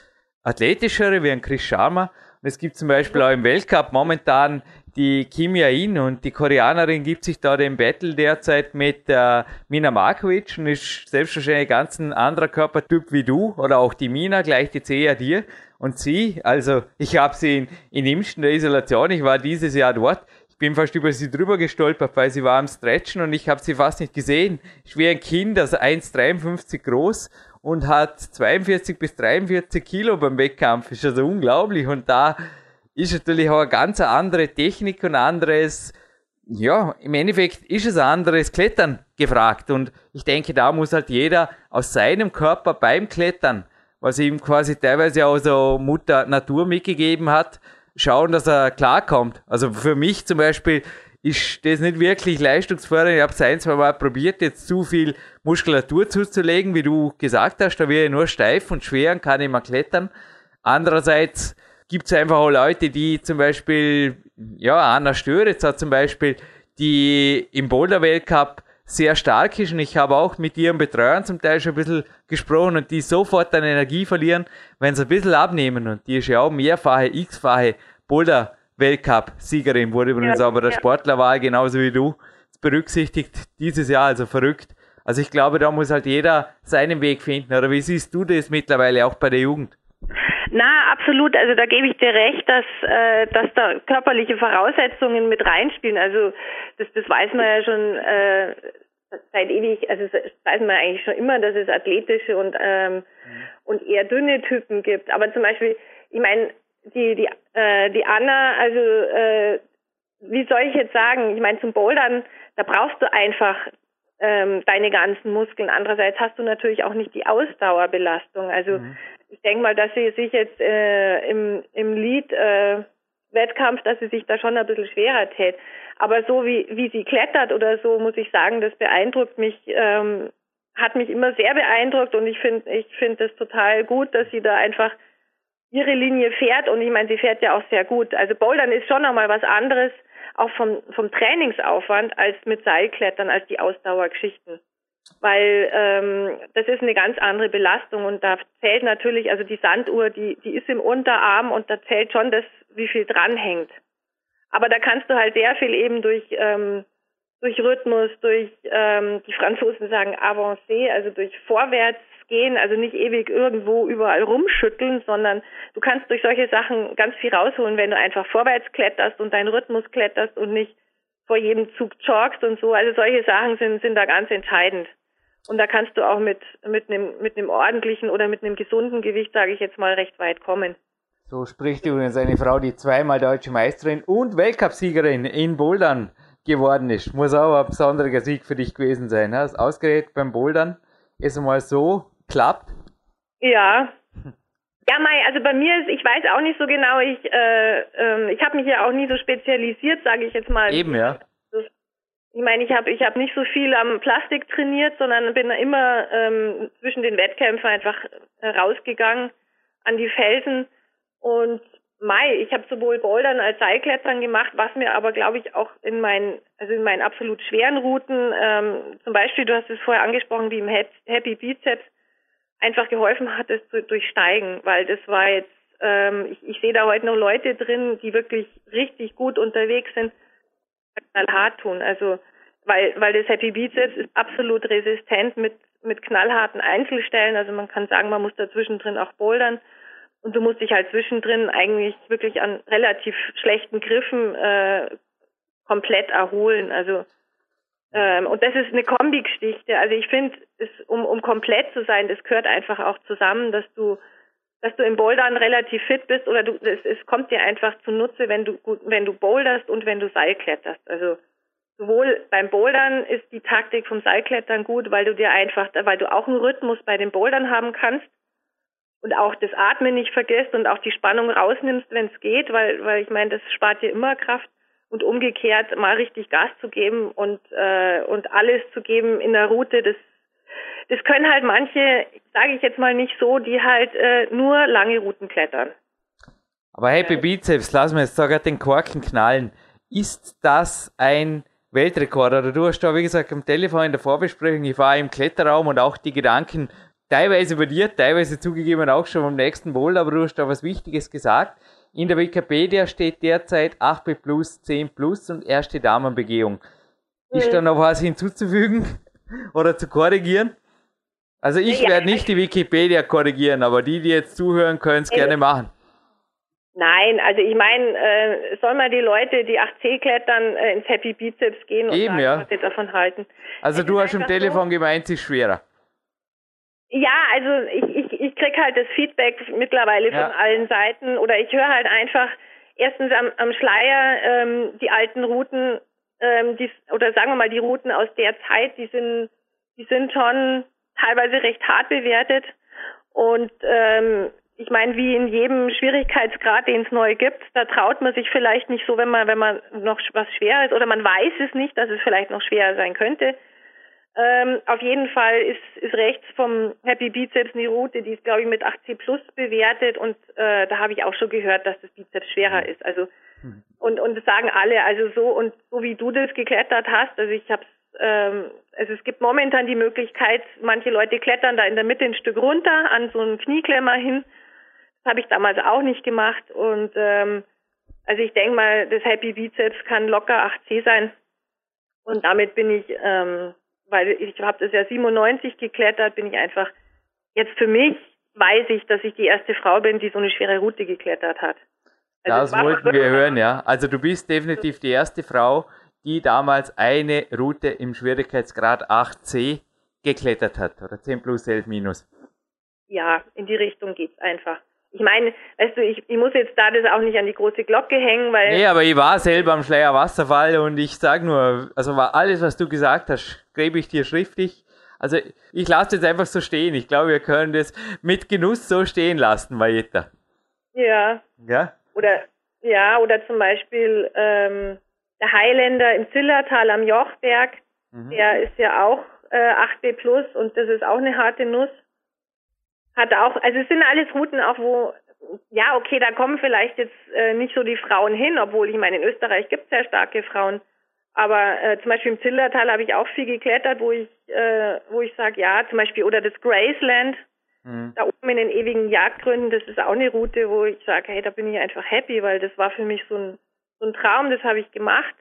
athletischere, wie ein Chris Sharma. Und es gibt zum Beispiel auch im Weltcup momentan die Kim In und die Koreanerin gibt sich da den Battle derzeit mit äh, Mina Markovic und ist selbstverständlich ganz ein anderer Körpertyp wie du oder auch die Mina, gleich die Zehe dir. Und sie, also ich habe sie in, in Imsten der Isolation, ich war dieses Jahr dort, ich bin fast über sie drüber gestolpert, weil sie war am Stretchen und ich habe sie fast nicht gesehen. Ich wie ein Kind, also 1,53 groß und hat 42 bis 43 Kilo beim Wettkampf. Ist also unglaublich. Und da ist natürlich auch eine ganz andere Technik und anderes, ja, im Endeffekt ist es ein anderes Klettern gefragt. Und ich denke, da muss halt jeder aus seinem Körper beim Klettern, was ihm quasi teilweise auch so Mutter Natur mitgegeben hat, schauen, dass er klarkommt. Also für mich zum Beispiel ist das nicht wirklich leistungsfördernd. Ich habe es ein, zwei Mal probiert, jetzt zu viel Muskulatur zuzulegen, wie du gesagt hast. Da wäre ich nur steif und schwer und kann nicht mehr klettern. Andererseits gibt es einfach auch Leute, die zum Beispiel, ja, Anna Störitz hat zum Beispiel, die im Boulder-Weltcup sehr stark ist und ich habe auch mit ihren Betreuern zum Teil schon ein bisschen gesprochen und die sofort an Energie verlieren, wenn sie ein bisschen abnehmen und die ist ja auch mehrfache, x-fache Boulder-Weltcup-Siegerin, wurde übrigens ja, aber der ja. Sportlerwahl genauso wie du berücksichtigt dieses Jahr, also verrückt. Also ich glaube, da muss halt jeder seinen Weg finden. Oder wie siehst du das mittlerweile auch bei der Jugend? Na, absolut. Also da gebe ich dir recht, dass, äh, dass da körperliche Voraussetzungen mit reinspielen. Also das, das weiß man ja schon äh, seit ewig, also das weiß man eigentlich schon immer, dass es athletische und, ähm, mhm. und eher dünne Typen gibt. Aber zum Beispiel, ich meine, die, die, äh, die Anna, also äh, wie soll ich jetzt sagen, ich meine, zum Bouldern, da brauchst du einfach ähm, deine ganzen Muskeln. Andererseits hast du natürlich auch nicht die Ausdauerbelastung. Also mhm ich denke mal, dass sie sich jetzt äh, im, im Lead-Wettkampf, äh, dass sie sich da schon ein bisschen schwerer tät. Aber so wie, wie sie klettert oder so, muss ich sagen, das beeindruckt mich, ähm, hat mich immer sehr beeindruckt und ich finde ich finde es total gut, dass sie da einfach ihre Linie fährt und ich meine, sie fährt ja auch sehr gut. Also Bouldern ist schon einmal was anderes, auch vom, vom Trainingsaufwand, als mit Seilklettern, als die Ausdauergeschichten weil ähm, das ist eine ganz andere Belastung und da zählt natürlich, also die Sanduhr, die, die ist im Unterarm und da zählt schon das, wie viel dranhängt. Aber da kannst du halt sehr viel eben durch, ähm, durch Rhythmus, durch, ähm, die Franzosen sagen avancé, also durch vorwärts gehen, also nicht ewig irgendwo überall rumschütteln, sondern du kannst durch solche Sachen ganz viel rausholen, wenn du einfach vorwärts kletterst und deinen Rhythmus kletterst und nicht vor jedem Zug joggst und so. Also solche Sachen sind, sind da ganz entscheidend. Und da kannst du auch mit, mit einem, mit einem ordentlichen oder mit einem gesunden Gewicht, sage ich jetzt mal, recht weit kommen. So spricht übrigens eine Frau, die zweimal deutsche Meisterin und Weltcupsiegerin in Bouldern geworden ist. Muss auch ein besonderer Sieg für dich gewesen sein. Hast ausgerät beim Bouldern es mal so klappt? Ja. Ja, Mai, also bei mir ist, ich weiß auch nicht so genau, ich, äh, äh, ich habe mich ja auch nie so spezialisiert, sage ich jetzt mal. Eben, ja. Ich meine, ich habe ich hab nicht so viel am Plastik trainiert, sondern bin immer ähm, zwischen den Wettkämpfen einfach rausgegangen an die Felsen. Und Mai, ich habe sowohl Bouldern als Seilklettern gemacht, was mir aber, glaube ich, auch in meinen, also in meinen absolut schweren Routen, ähm, zum Beispiel, du hast es vorher angesprochen, wie im Happy Bizeps, einfach geholfen hat, es zu durchsteigen, weil das war jetzt, ähm, ich, ich sehe da heute noch Leute drin, die wirklich richtig gut unterwegs sind knallhart tun. Also weil, weil das Happy Bizeps ist absolut resistent mit, mit knallharten Einzelstellen. Also man kann sagen, man muss da zwischendrin auch bouldern. Und du musst dich halt zwischendrin eigentlich wirklich an relativ schlechten Griffen äh, komplett erholen. Also ähm, und das ist eine Kombi-Geschichte. Also ich finde, um, um komplett zu sein, das gehört einfach auch zusammen, dass du dass du im Bouldern relativ fit bist oder du, es, es kommt dir einfach zunutze, wenn du wenn du boulderst und wenn du Seilkletterst. Also sowohl beim Bouldern ist die Taktik vom Seilklettern gut, weil du dir einfach, weil du auch einen Rhythmus bei den Bouldern haben kannst und auch das Atmen nicht vergisst und auch die Spannung rausnimmst, wenn es geht, weil, weil ich meine, das spart dir immer Kraft und umgekehrt mal richtig Gas zu geben und äh, und alles zu geben in der Route, das das können halt manche, sage ich jetzt mal nicht so, die halt äh, nur lange Routen klettern. Aber Happy Bizeps, lass mir jetzt sogar den Korken knallen. Ist das ein Weltrekord. Oder du hast da, wie gesagt, am Telefon in der Vorbesprechung, ich war im Kletterraum und auch die Gedanken teilweise bei dir, teilweise zugegeben auch schon am nächsten Bowl, aber du hast da was Wichtiges gesagt. In der Wikipedia steht derzeit 8B plus, 10 plus und erste Damenbegehung. Ist da noch was hinzuzufügen <laughs> oder zu korrigieren? Also ich ja, werde nicht die Wikipedia korrigieren, aber die, die jetzt zuhören, können es gerne machen. Nein, also ich meine, äh, soll mal die Leute, die 8C klettern, äh, ins Happy Bizeps gehen und Eben, sagen, ja. was sie davon halten. Also es du hast am Telefon so, gemeint, es ist schwerer. Ja, also ich, ich, krieg halt das Feedback mittlerweile ja. von allen Seiten oder ich höre halt einfach erstens am, am Schleier ähm, die alten Routen, ähm, die, oder sagen wir mal die Routen aus der Zeit, die sind, die sind schon teilweise recht hart bewertet und ähm, ich meine, wie in jedem Schwierigkeitsgrad, den es neu gibt, da traut man sich vielleicht nicht so, wenn man, wenn man noch was schwerer ist oder man weiß es nicht, dass es vielleicht noch schwerer sein könnte. Ähm, auf jeden Fall ist, ist rechts vom Happy Bizeps eine Route, die ist, glaube ich, mit 8C plus bewertet und äh, da habe ich auch schon gehört, dass das Bizeps schwerer ist. Also mhm. und und das sagen alle, also so und so wie du das geklettert hast, also ich habe ähm, also es gibt momentan die Möglichkeit, manche Leute klettern da in der Mitte ein Stück runter an so einen Knieklemmer hin. Das habe ich damals auch nicht gemacht und ähm, also ich denke mal, das Happy Bizeps kann locker 8C sein und damit bin ich ähm, weil ich habe das ja 97 geklettert, bin ich einfach jetzt für mich weiß ich, dass ich die erste Frau bin, die so eine schwere Route geklettert hat. Also das wollten wir hören, ja. Also du bist definitiv die erste Frau, die damals eine Route im Schwierigkeitsgrad 8c geklettert hat oder 10 plus 11 minus. Ja, in die Richtung geht's einfach ich meine, weißt du, ich, ich muss jetzt da das auch nicht an die große Glocke hängen, weil. Nee, aber ich war selber am Schleier Wasserfall und ich sag nur, also war alles, was du gesagt hast, gebe ich dir schriftlich. Also ich lasse das einfach so stehen. Ich glaube, wir können das mit Genuss so stehen lassen, Valletta. Ja. Ja? Oder ja, oder zum Beispiel ähm, der Highlander im Zillertal am Jochberg, mhm. der ist ja auch äh, 8B plus und das ist auch eine harte Nuss hat auch, also es sind alles Routen auch, wo, ja, okay, da kommen vielleicht jetzt äh, nicht so die Frauen hin, obwohl ich meine, in Österreich gibt es sehr starke Frauen. Aber äh, zum Beispiel im Zillertal habe ich auch viel geklettert, wo ich, äh, wo ich sage, ja, zum Beispiel, oder das Graceland, mhm. da oben in den ewigen Jagdgründen, das ist auch eine Route, wo ich sage, hey, da bin ich einfach happy, weil das war für mich so ein, so ein Traum, das habe ich gemacht.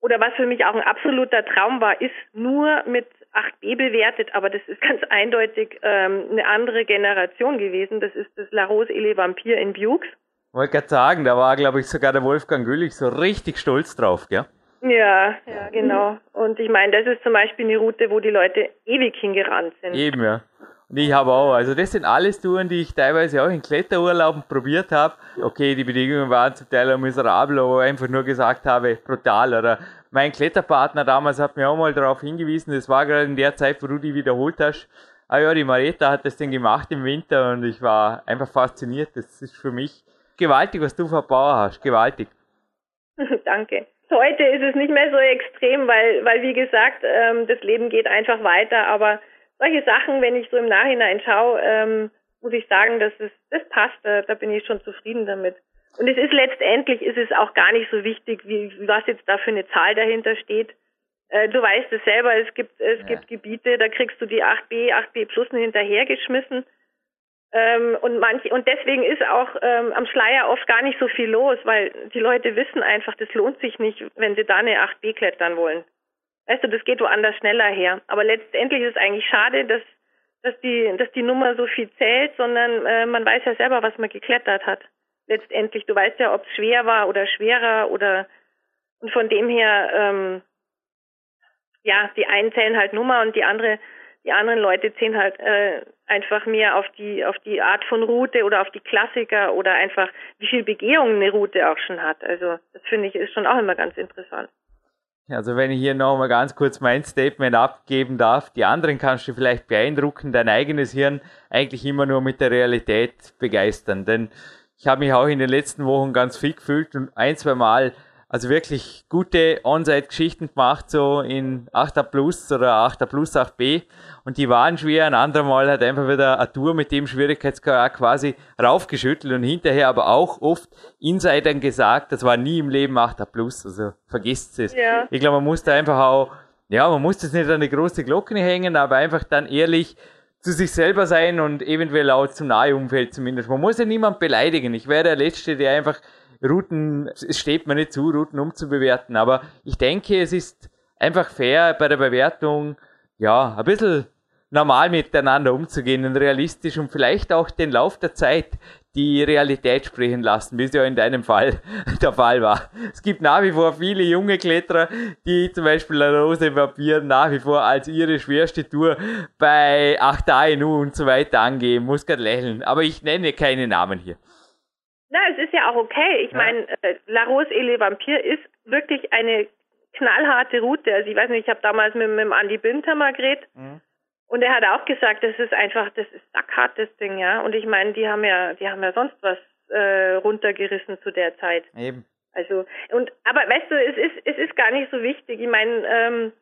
Oder was für mich auch ein absoluter Traum war, ist nur mit 8b bewertet, aber das ist ganz eindeutig ähm, eine andere Generation gewesen. Das ist das La Rose et les in Bukes. Wollte gerade sagen, da war, glaube ich, sogar der Wolfgang Güllich so richtig stolz drauf, gell? Ja, ja, genau. Und ich meine, das ist zum Beispiel eine Route, wo die Leute ewig hingerannt sind. Eben, ja. Und ich habe auch, also das sind alles Touren, die ich teilweise auch in Kletterurlauben probiert habe. Okay, die Bedingungen waren zum Teil auch miserabel, aber einfach nur gesagt habe, brutal. Oder mein Kletterpartner damals hat mir auch mal darauf hingewiesen, das war gerade in der Zeit, wo du die wiederholt hast. Ah ja, die Marita hat das denn gemacht im Winter und ich war einfach fasziniert. Das ist für mich gewaltig, was du für Power hast. Gewaltig. <laughs> Danke. Heute ist es nicht mehr so extrem, weil, weil wie gesagt, ähm, das Leben geht einfach weiter, aber solche Sachen, wenn ich so im Nachhinein schaue, ähm, muss ich sagen, dass es, das passt, da, da bin ich schon zufrieden damit. Und es ist letztendlich ist es auch gar nicht so wichtig, wie was jetzt da für eine Zahl dahinter steht. Äh, du weißt es selber, es gibt es ja. gibt Gebiete, da kriegst du die 8b, 8b plus hinterhergeschmissen. Ähm, und manche und deswegen ist auch ähm, am Schleier oft gar nicht so viel los, weil die Leute wissen einfach, das lohnt sich nicht, wenn sie da eine 8b klettern wollen. Weißt du, das geht woanders schneller her. Aber letztendlich ist es eigentlich schade, dass, dass, die, dass die Nummer so viel zählt, sondern äh, man weiß ja selber, was man geklettert hat. Letztendlich, du weißt ja, ob es schwer war oder schwerer oder und von dem her, ähm, ja, die einen zählen halt Nummer und die andere, die anderen Leute zählen halt äh, einfach mehr auf die auf die Art von Route oder auf die Klassiker oder einfach wie viel Begehungen eine Route auch schon hat. Also das finde ich ist schon auch immer ganz interessant. Also wenn ich hier nochmal ganz kurz mein Statement abgeben darf, die anderen kannst du vielleicht beeindrucken, dein eigenes Hirn eigentlich immer nur mit der Realität begeistern. Denn ich habe mich auch in den letzten Wochen ganz fit gefühlt und ein, zwei Mal also wirklich gute On-Site-Geschichten gemacht, so in 8er Plus oder 8er Plus 8b. Und die waren schwer. Ein andermal hat einfach wieder eine Tour mit dem Schwierigkeitsgrad quasi raufgeschüttelt und hinterher aber auch oft Insidern gesagt, das war nie im Leben 8er Plus. Also vergisst es. Ja. Ich glaube, man muss da einfach auch, ja, man muss das nicht an eine große Glocke hängen, aber einfach dann ehrlich zu sich selber sein und eventuell auch zum Nahumfeld zumindest. Man muss ja niemand beleidigen. Ich wäre der Letzte, der einfach Routen, es steht mir nicht zu, Routen umzubewerten, aber ich denke, es ist einfach fair bei der Bewertung, ja, ein bisschen normal miteinander umzugehen und realistisch und vielleicht auch den Lauf der Zeit die Realität sprechen lassen, wie es ja in deinem Fall <laughs> der Fall war. Es gibt nach wie vor viele junge Kletterer, die zum Beispiel La Rose Vampir nach wie vor als ihre schwerste Tour bei 8 ANU und so weiter angeben. Muss gerade lächeln. Aber ich nenne keine Namen hier. Na, es ist ja auch okay. Ich ja. meine, äh, La Rose et le Vampire ist wirklich eine knallharte Route. Also ich weiß nicht, ich habe damals mit, mit dem Andi Binter mal geredet mhm. Und er hat auch gesagt, das ist einfach, das ist sackhart, das Ding, ja. Und ich meine, die haben ja, die haben ja sonst was äh, runtergerissen zu der Zeit. Eben. Also, und aber weißt du, es ist, es ist gar nicht so wichtig. Ich meine, ähm,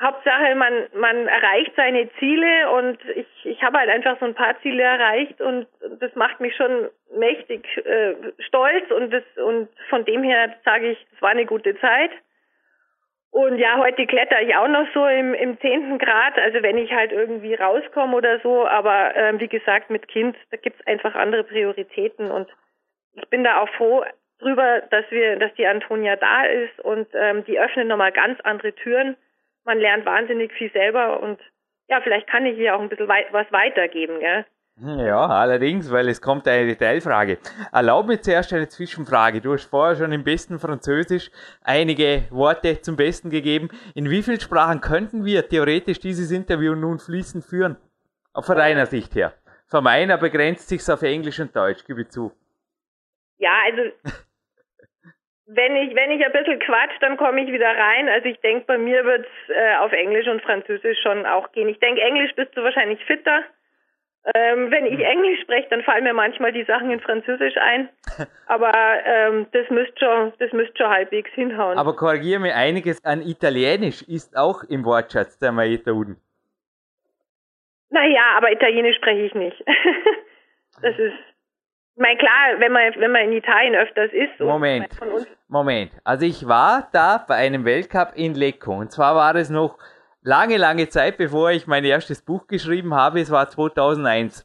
Hauptsache, man, man erreicht seine Ziele und ich, ich habe halt einfach so ein paar Ziele erreicht und das macht mich schon mächtig äh, stolz und das und von dem her sage ich, es war eine gute Zeit. Und ja, heute kletter ich auch noch so im, im zehnten Grad, also wenn ich halt irgendwie rauskomme oder so, aber ähm, wie gesagt, mit Kind, da gibt's einfach andere Prioritäten. Und ich bin da auch froh drüber, dass wir, dass die Antonia da ist. Und ähm, die öffnet nochmal ganz andere Türen. Man lernt wahnsinnig viel selber. Und ja, vielleicht kann ich hier auch ein bisschen wei was weitergeben, gell? Ja, allerdings, weil es kommt eine Detailfrage. Erlaub mir zuerst eine Zwischenfrage. Du hast vorher schon im besten Französisch einige Worte zum Besten gegeben. In wie vielen Sprachen könnten wir theoretisch dieses Interview nun fließend führen? Von deiner Sicht her. Von meiner begrenzt sich auf Englisch und Deutsch, gebe ich zu. Ja, also <laughs> wenn ich, wenn ich ein bisschen quatsch, dann komme ich wieder rein. Also ich denke, bei mir wird es äh, auf Englisch und Französisch schon auch gehen. Ich denke, Englisch bist du wahrscheinlich fitter. Ähm, wenn ich hm. Englisch spreche, dann fallen mir manchmal die Sachen in Französisch ein. <laughs> Aber ähm, das müsste schon, das müsste schon halbwegs hinhauen. Aber korrigiere mir einiges an Italienisch ist auch im Wortschatz der Maeta Uden. Naja, aber Italienisch spreche ich nicht. <laughs> das ist ich meine, klar, wenn man, wenn man in Italien öfters ist. Moment, Moment. Also ich war da bei einem Weltcup in Lecco. Und zwar war es noch lange, lange Zeit, bevor ich mein erstes Buch geschrieben habe. Es war 2001.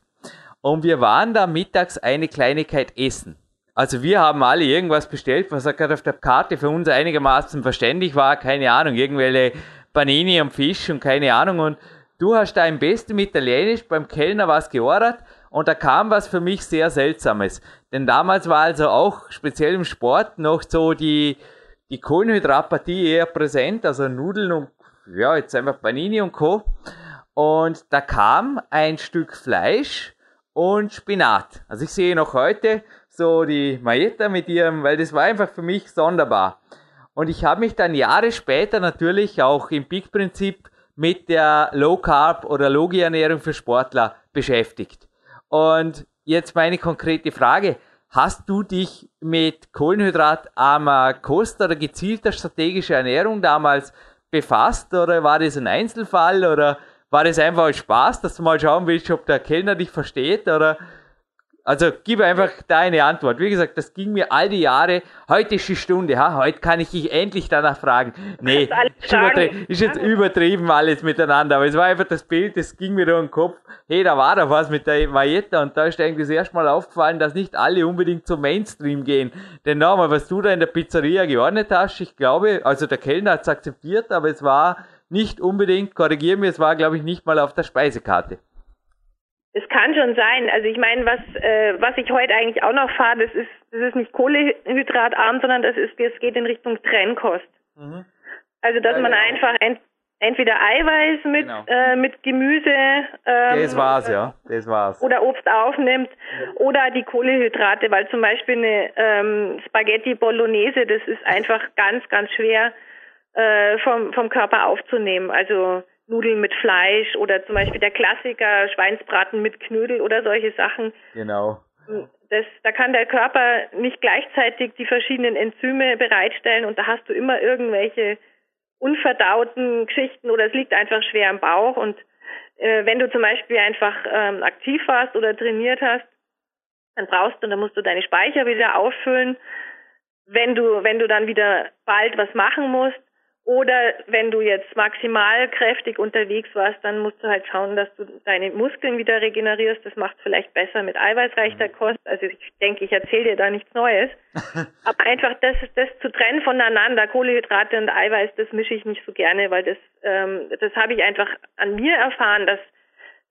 Und wir waren da mittags eine Kleinigkeit essen. Also wir haben alle irgendwas bestellt, was gerade auf der Karte für uns einigermaßen verständlich war. Keine Ahnung, irgendwelche Panini und Fisch und keine Ahnung. Und du hast da im besten Italienisch beim Kellner was geordert und da kam was für mich sehr Seltsames. Denn damals war also auch speziell im Sport noch so die, die Kohlenhydratpartie eher präsent, also Nudeln und ja, jetzt einfach Panini und Co. Und da kam ein Stück Fleisch und Spinat. Also ich sehe noch heute so die Maeta mit ihrem, weil das war einfach für mich sonderbar. Und ich habe mich dann Jahre später natürlich auch im Peak-Prinzip mit der Low Carb oder Logi Ernährung für Sportler beschäftigt. Und jetzt meine konkrete Frage. Hast du dich mit kohlenhydratarmer Kost oder gezielter strategischer Ernährung damals befasst oder war das ein Einzelfall oder war das einfach ein Spaß, dass du mal schauen willst, ob der Kellner dich versteht oder also gib einfach deine Antwort. Wie gesagt, das ging mir all die Jahre. Heute ist die Stunde, ha? heute kann ich dich endlich danach fragen. Nee, ist, übertrie ist, jetzt übertrieben alles miteinander. Aber es war einfach das Bild, das ging mir durch den Kopf. Hey, da war doch was mit der Mayetta und da ist eigentlich das erste Mal aufgefallen, dass nicht alle unbedingt zum Mainstream gehen. Denn nochmal, was du da in der Pizzeria geordnet hast, ich glaube, also der Kellner hat es akzeptiert, aber es war nicht unbedingt, korrigier mir, es war glaube ich nicht mal auf der Speisekarte. Es kann schon sein. Also ich meine, was äh, was ich heute eigentlich auch noch fahre, das ist das ist nicht kohlehydratarm, sondern das ist das geht in Richtung Trennkost. Mhm. Also dass ja, man genau. einfach ent, entweder Eiweiß mit genau. äh, mit Gemüse ähm, das war's ja, das war's oder Obst aufnimmt oder die Kohlehydrate, weil zum Beispiel eine ähm, Spaghetti Bolognese, das ist einfach ganz ganz schwer äh, vom vom Körper aufzunehmen. Also Nudeln mit Fleisch oder zum Beispiel der Klassiker Schweinsbraten mit Knödel oder solche Sachen. Genau. das, da kann der Körper nicht gleichzeitig die verschiedenen Enzyme bereitstellen und da hast du immer irgendwelche unverdauten Geschichten oder es liegt einfach schwer im Bauch und äh, wenn du zum Beispiel einfach ähm, aktiv warst oder trainiert hast, dann brauchst du, dann musst du deine Speicher wieder auffüllen. Wenn du, wenn du dann wieder bald was machen musst, oder wenn du jetzt maximal kräftig unterwegs warst, dann musst du halt schauen, dass du deine Muskeln wieder regenerierst. Das macht vielleicht besser mit eiweißreicher mhm. Kost. Also ich denke, ich erzähle dir da nichts Neues. <laughs> Aber einfach das, das zu trennen voneinander, Kohlenhydrate und Eiweiß, das mische ich nicht so gerne, weil das, ähm, das habe ich einfach an mir erfahren, dass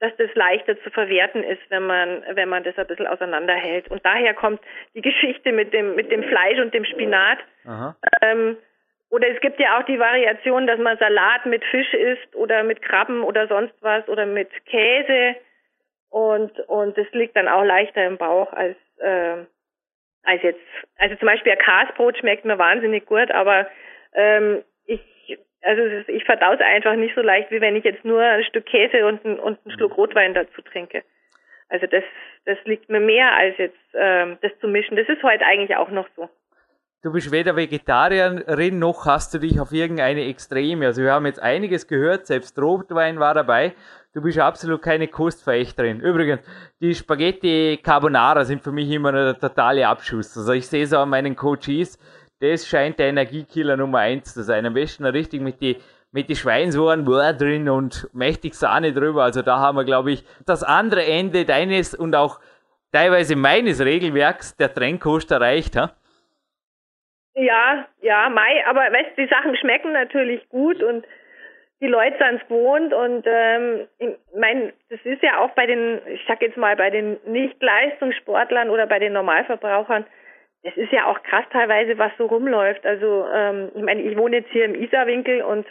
dass das leichter zu verwerten ist, wenn man, wenn man das ein bisschen auseinanderhält. Und daher kommt die Geschichte mit dem, mit dem Fleisch und dem Spinat. Ähm, oder es gibt ja auch die Variation, dass man Salat mit Fisch isst oder mit Krabben oder sonst was oder mit Käse. Und, und das liegt dann auch leichter im Bauch als, äh, als jetzt, also zum Beispiel ein Kasbrot schmeckt mir wahnsinnig gut, aber ähm, ich also ich verdaue es einfach nicht so leicht, wie wenn ich jetzt nur ein Stück Käse und, ein, und einen Schluck Rotwein dazu trinke. Also das, das liegt mir mehr als jetzt ähm, das zu mischen. Das ist heute eigentlich auch noch so. Du bist weder Vegetarierin noch hast du dich auf irgendeine Extreme. Also wir haben jetzt einiges gehört, selbst Rotwein war dabei. Du bist absolut keine Kostverächterin. Übrigens, die Spaghetti Carbonara sind für mich immer eine totale Abschuss. Also ich sehe so an meinen Coaches, das scheint der Energiekiller Nummer eins zu sein. Am besten richtig mit die mit die Schweinsohren drin und mächtig Sahne drüber. Also da haben wir, glaube ich, das andere Ende deines und auch teilweise meines Regelwerks der Trennkost erreicht. Ha? Ja, ja, Mai, aber weißt die Sachen schmecken natürlich gut und die Leute sind es gewohnt und ähm, ich meine, das ist ja auch bei den, ich sag jetzt mal, bei den Nicht-Leistungssportlern oder bei den Normalverbrauchern, es ist ja auch krass teilweise, was so rumläuft. Also ähm, ich meine, ich wohne jetzt hier im Isarwinkel und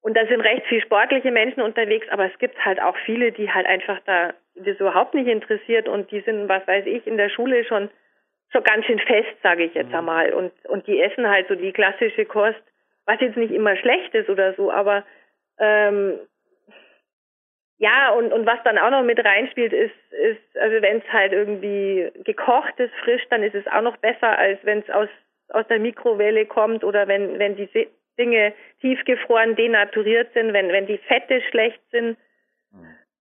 und da sind recht viel sportliche Menschen unterwegs, aber es gibt halt auch viele, die halt einfach da das überhaupt nicht interessiert und die sind, was weiß ich, in der Schule schon schon ganz schön fest, sage ich jetzt mhm. einmal. Und und die essen halt so die klassische Kost, was jetzt nicht immer schlecht ist oder so, aber ähm, ja, und, und was dann auch noch mit reinspielt, ist, ist also wenn es halt irgendwie gekocht ist, frisch, dann ist es auch noch besser, als wenn es aus, aus der Mikrowelle kommt oder wenn, wenn die Dinge tiefgefroren, denaturiert sind, wenn, wenn die Fette schlecht sind,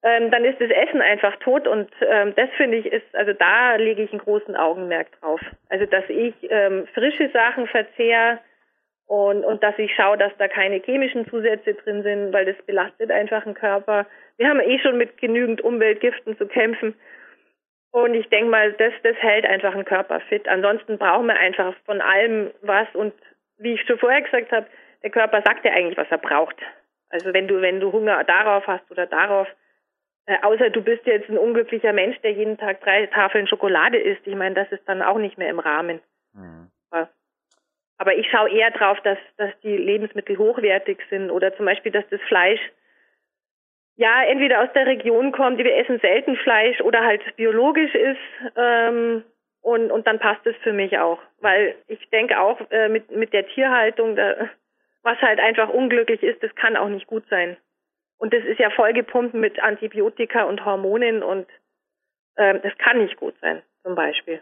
ähm, dann ist das Essen einfach tot und ähm, das finde ich ist, also da lege ich einen großen Augenmerk drauf. Also dass ich ähm, frische Sachen verzehre, und, und dass ich schaue, dass da keine chemischen Zusätze drin sind, weil das belastet einfach den Körper. Wir haben eh schon mit genügend Umweltgiften zu kämpfen. Und ich denke mal, das, das hält einfach den Körper fit. Ansonsten brauchen wir einfach von allem was. Und wie ich schon vorher gesagt habe, der Körper sagt ja eigentlich, was er braucht. Also wenn du, wenn du Hunger darauf hast oder darauf, äh, außer du bist jetzt ein unglücklicher Mensch, der jeden Tag drei Tafeln Schokolade isst. Ich meine, das ist dann auch nicht mehr im Rahmen. Mhm. Aber ich schaue eher drauf, dass, dass die Lebensmittel hochwertig sind oder zum Beispiel, dass das Fleisch ja entweder aus der Region kommt, wir essen selten Fleisch oder halt biologisch ist. Ähm, und, und dann passt es für mich auch. Weil ich denke auch äh, mit, mit der Tierhaltung, da, was halt einfach unglücklich ist, das kann auch nicht gut sein. Und das ist ja vollgepumpt mit Antibiotika und Hormonen und ähm, das kann nicht gut sein, zum Beispiel.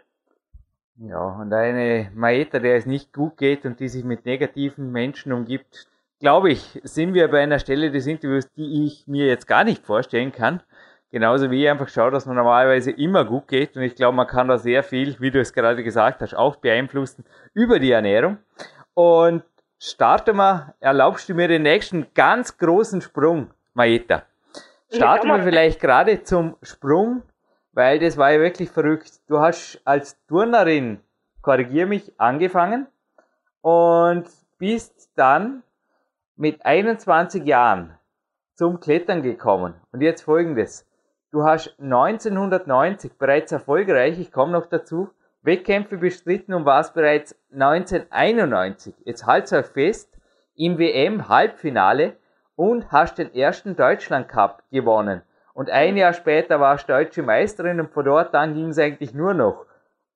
Ja, und eine Maeta, der es nicht gut geht und die sich mit negativen Menschen umgibt, glaube ich, sind wir bei einer Stelle des Interviews, die ich mir jetzt gar nicht vorstellen kann. Genauso wie ich einfach schaue, dass man normalerweise immer gut geht. Und ich glaube, man kann da sehr viel, wie du es gerade gesagt hast, auch beeinflussen über die Ernährung. Und starten wir, erlaubst du mir den nächsten ganz großen Sprung, Maeta? Starten wir vielleicht gerade zum Sprung weil das war ja wirklich verrückt. Du hast als Turnerin, korrigier mich, angefangen und bist dann mit 21 Jahren zum Klettern gekommen. Und jetzt folgendes. Du hast 1990 bereits erfolgreich, ich komme noch dazu, Wettkämpfe bestritten und warst bereits 1991, jetzt halt's euch fest, im WM-Halbfinale und hast den ersten Deutschland Cup gewonnen. Und ein Jahr später war ich deutsche Meisterin und von dort an ging es eigentlich nur noch.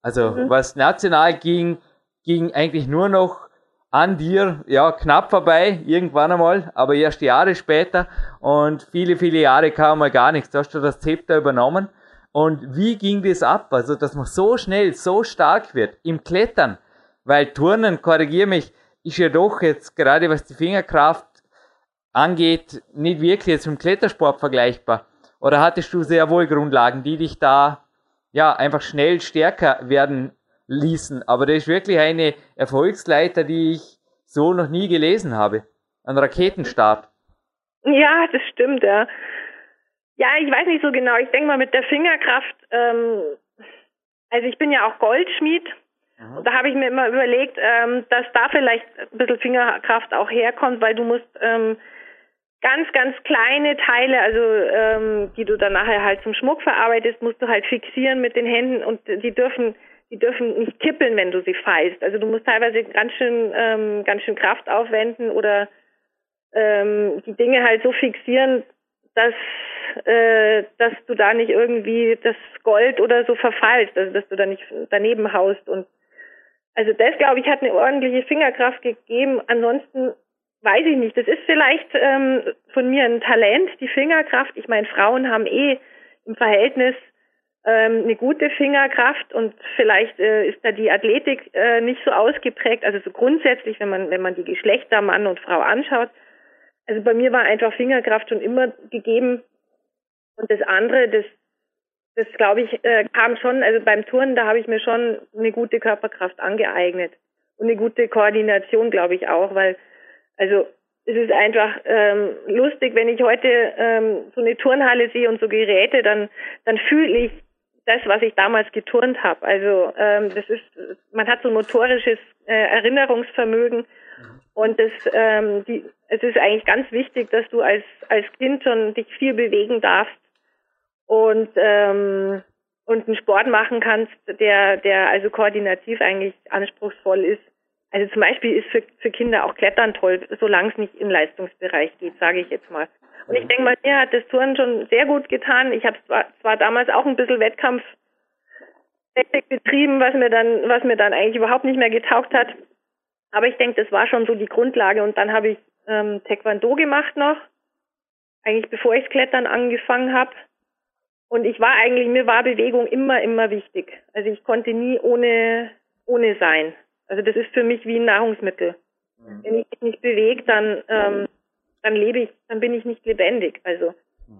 Also mhm. was national ging, ging eigentlich nur noch an dir, ja, knapp vorbei, irgendwann einmal, aber erst Jahre später und viele, viele Jahre kam mal gar nichts. Da hast du das Zepter übernommen. Und wie ging das ab? Also, dass man so schnell, so stark wird im Klettern. Weil Turnen, korrigiere mich, ist ja doch jetzt gerade was die Fingerkraft angeht, nicht wirklich jetzt mit dem Klettersport vergleichbar. Oder hattest du sehr wohl Grundlagen, die dich da ja einfach schnell stärker werden ließen? Aber das ist wirklich eine Erfolgsleiter, die ich so noch nie gelesen habe. Ein Raketenstart. Ja, das stimmt, ja. Ja, ich weiß nicht so genau. Ich denke mal mit der Fingerkraft, ähm, also ich bin ja auch Goldschmied. Mhm. Da habe ich mir immer überlegt, ähm, dass da vielleicht ein bisschen Fingerkraft auch herkommt, weil du musst ähm, ganz, ganz kleine Teile, also ähm, die du dann nachher halt zum Schmuck verarbeitest, musst du halt fixieren mit den Händen und die dürfen die dürfen nicht kippeln, wenn du sie feilst. Also du musst teilweise ganz schön ähm, ganz schön Kraft aufwenden oder ähm, die Dinge halt so fixieren, dass äh, dass du da nicht irgendwie das Gold oder so verfallst, also dass du da nicht daneben haust und also das glaube ich hat eine ordentliche Fingerkraft gegeben. Ansonsten weiß ich nicht. Das ist vielleicht ähm, von mir ein Talent, die Fingerkraft. Ich meine, Frauen haben eh im Verhältnis ähm, eine gute Fingerkraft und vielleicht äh, ist da die Athletik äh, nicht so ausgeprägt. Also so grundsätzlich, wenn man wenn man die Geschlechter Mann und Frau anschaut. Also bei mir war einfach Fingerkraft schon immer gegeben. Und das andere, das das glaube ich äh, kam schon. Also beim Turnen, da habe ich mir schon eine gute Körperkraft angeeignet und eine gute Koordination, glaube ich auch, weil also es ist einfach ähm, lustig, wenn ich heute ähm, so eine Turnhalle sehe und so Geräte, dann dann fühle ich das, was ich damals geturnt habe. Also ähm, das ist, man hat so ein motorisches äh, Erinnerungsvermögen und das, ähm, die, es ist eigentlich ganz wichtig, dass du als als Kind schon dich viel bewegen darfst und ähm, und einen Sport machen kannst, der der also koordinativ eigentlich anspruchsvoll ist. Also zum Beispiel ist für, für Kinder auch Klettern toll, solange es nicht im Leistungsbereich geht, sage ich jetzt mal. Und ich denke mal, mir hat das Touren schon sehr gut getan. Ich habe zwar, zwar damals auch ein bisschen Wettkampf betrieben, was mir dann, was mir dann eigentlich überhaupt nicht mehr getaugt hat. Aber ich denke, das war schon so die Grundlage. Und dann habe ich ähm, Taekwondo gemacht noch, eigentlich bevor ich Klettern angefangen habe. Und ich war eigentlich, mir war Bewegung immer, immer wichtig. Also ich konnte nie ohne, ohne sein. Also das ist für mich wie ein Nahrungsmittel. Mhm. Wenn ich mich nicht bewege, dann, ähm, dann lebe ich, dann bin ich nicht lebendig. Also mhm.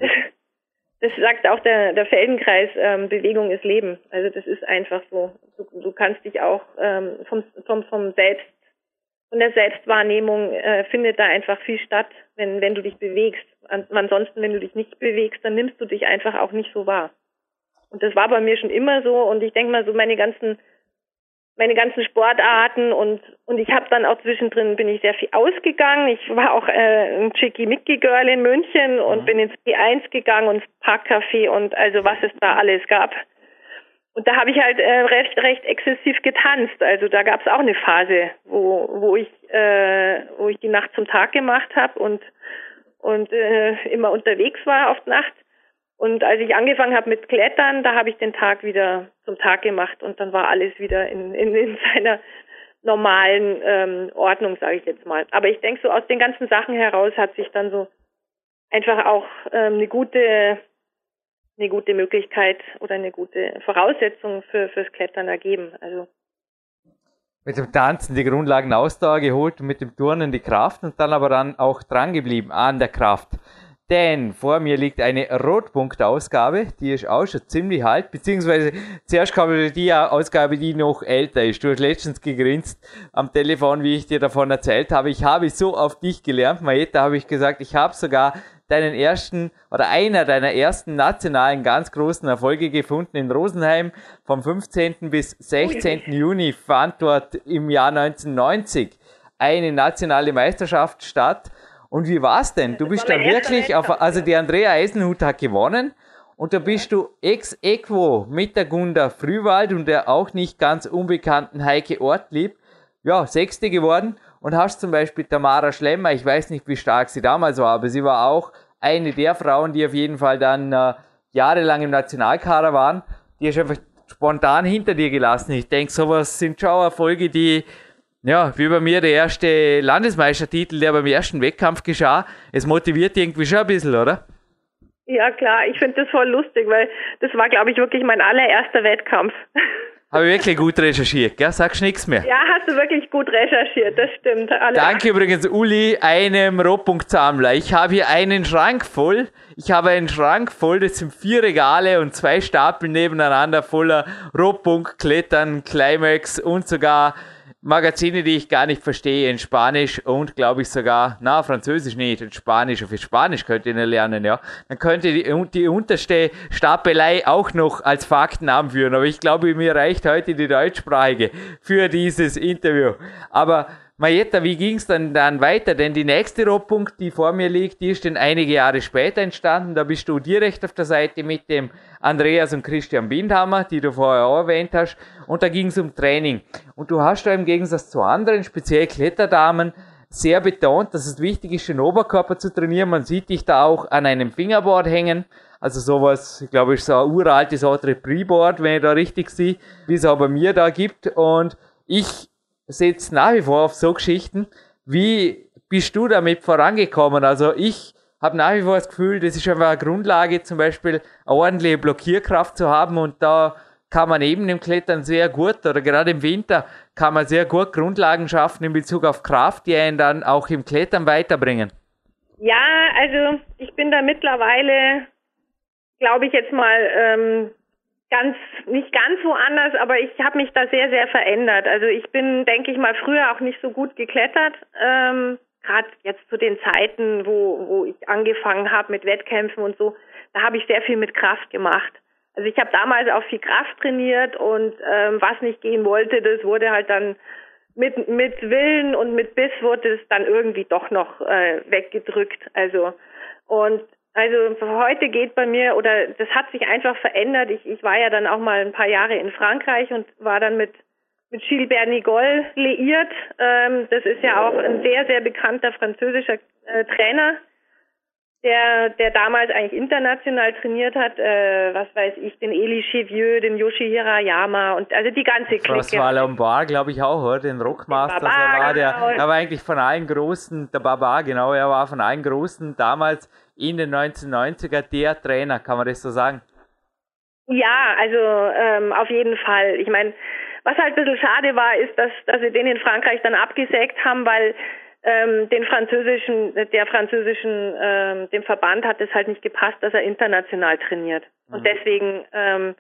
das sagt auch der, der Feldenkreis, ähm, Bewegung ist Leben. Also das ist einfach so. Du, du kannst dich auch ähm, vom, vom, vom Selbst, von der Selbstwahrnehmung äh, findet da einfach viel statt, wenn, wenn du dich bewegst. An, ansonsten, wenn du dich nicht bewegst, dann nimmst du dich einfach auch nicht so wahr. Und das war bei mir schon immer so. Und ich denke mal, so meine ganzen meine ganzen Sportarten und und ich habe dann auch zwischendrin bin ich sehr viel ausgegangen. Ich war auch äh, ein Chicky Mickey Girl in München und mhm. bin ins P1 gegangen und ins Parkcafé und also was es da alles gab. Und da habe ich halt äh, recht recht exzessiv getanzt. Also da gab es auch eine Phase, wo wo ich äh, wo ich die Nacht zum Tag gemacht habe und und äh, immer unterwegs war auf Nacht. Und als ich angefangen habe mit Klettern, da habe ich den Tag wieder zum Tag gemacht und dann war alles wieder in, in, in <laughs> seiner normalen ähm, Ordnung, sage ich jetzt mal. Aber ich denke, so aus den ganzen Sachen heraus hat sich dann so einfach auch ähm, eine gute eine gute Möglichkeit oder eine gute Voraussetzung für fürs Klettern ergeben. Also mit dem Tanzen die Grundlagen Ausdauer geholt und mit dem Turnen die Kraft und dann aber dann auch dran geblieben an der Kraft. Denn vor mir liegt eine Rotpunkt-Ausgabe, die ist auch schon ziemlich alt, beziehungsweise zuerst kam die Ausgabe, die noch älter ist. Du hast letztens gegrinst am Telefon, wie ich dir davon erzählt habe. Ich habe so auf dich gelernt, Maeta, habe ich gesagt, ich habe sogar deinen ersten oder einer deiner ersten nationalen ganz großen Erfolge gefunden in Rosenheim. Vom 15. bis 16. Juni fand dort im Jahr 1990 eine nationale Meisterschaft statt. Und wie war's denn? Du bist da wirklich auf, also die Andrea Eisenhut hat gewonnen und da bist du ex equo mit der Gunda Frühwald und der auch nicht ganz unbekannten Heike Ortlieb, ja, Sechste geworden und hast zum Beispiel Tamara Schlemmer, ich weiß nicht, wie stark sie damals war, aber sie war auch eine der Frauen, die auf jeden Fall dann äh, jahrelang im Nationalkader waren, die hast einfach spontan hinter dir gelassen. Ich denke, sowas sind schon Erfolge, die ja, wie bei mir der erste Landesmeistertitel, der beim ersten Wettkampf geschah. Es motiviert irgendwie schon ein bisschen, oder? Ja, klar, ich finde das voll lustig, weil das war, glaube ich, wirklich mein allererster Wettkampf. <laughs> Habe ich wirklich gut recherchiert, gell? Sagst nichts mehr. Ja, hast du wirklich gut recherchiert, das stimmt. Alle Danke übrigens, Uli, einem Rohpunktsammler. Ich habe hier einen Schrank voll. Ich habe einen Schrank voll, das sind vier Regale und zwei Stapel nebeneinander voller Rohpunkt, Klettern, Climax und sogar Magazine, die ich gar nicht verstehe, in Spanisch und glaube ich sogar, na, Französisch nicht, in Spanisch, für Spanisch könnt ihr lernen, ja. Dann könnte die, die unterste Stapelei auch noch als Fakten anführen, aber ich glaube, mir reicht heute die deutschsprachige für dieses Interview. Aber Marietta, wie ging es dann, dann weiter? Denn die nächste Rohpunkt, die vor mir liegt, die ist dann einige Jahre später entstanden. Da bist du direkt auf der Seite mit dem Andreas und Christian Bindhammer, die du vorher auch erwähnt hast. Und da ging es um Training. Und du hast da im Gegensatz zu anderen, speziell Kletterdamen, sehr betont, dass es wichtig ist, den Oberkörper zu trainieren. Man sieht dich da auch an einem Fingerboard hängen. Also sowas, ich glaube, ist so ein uraltes Autre Preboard, wenn ich da richtig sehe, wie es auch bei mir da gibt. Und ich setzt nach wie vor auf so Geschichten. Wie bist du damit vorangekommen? Also ich habe nach wie vor das Gefühl, das ist einfach eine Grundlage, zum Beispiel eine ordentliche Blockierkraft zu haben und da kann man eben im Klettern sehr gut oder gerade im Winter kann man sehr gut Grundlagen schaffen in Bezug auf Kraft, die einen dann auch im Klettern weiterbringen. Ja, also ich bin da mittlerweile, glaube ich jetzt mal, ähm, ganz nicht ganz so anders, aber ich habe mich da sehr sehr verändert. Also ich bin, denke ich mal, früher auch nicht so gut geklettert. Ähm, Gerade jetzt zu den Zeiten, wo wo ich angefangen habe mit Wettkämpfen und so, da habe ich sehr viel mit Kraft gemacht. Also ich habe damals auch viel Kraft trainiert und ähm, was nicht gehen wollte, das wurde halt dann mit mit Willen und mit Biss wurde es dann irgendwie doch noch äh, weggedrückt. Also und also heute geht bei mir, oder das hat sich einfach verändert. Ich, ich war ja dann auch mal ein paar Jahre in Frankreich und war dann mit, mit Gilles Bernigol liiert. Ähm, das ist ja auch ein sehr, sehr bekannter französischer äh, Trainer, der, der damals eigentlich international trainiert hat, äh, was weiß ich, den Eli Chevieux, den Yoshi Hirayama und also die ganze Clique. Das war Lombard, glaube ich auch, oder? Den Rockmaster. Baba, er, war der, genau. er war eigentlich von allen Großen, der Baba, genau, er war von allen Großen damals in den 1990er der Trainer, kann man das so sagen? Ja, also ähm, auf jeden Fall. Ich meine, was halt ein bisschen schade war, ist, dass, dass sie den in Frankreich dann abgesägt haben, weil ähm, den französischen, der französischen, ähm, dem Verband hat es halt nicht gepasst, dass er international trainiert. Mhm. Und deswegen, ähm,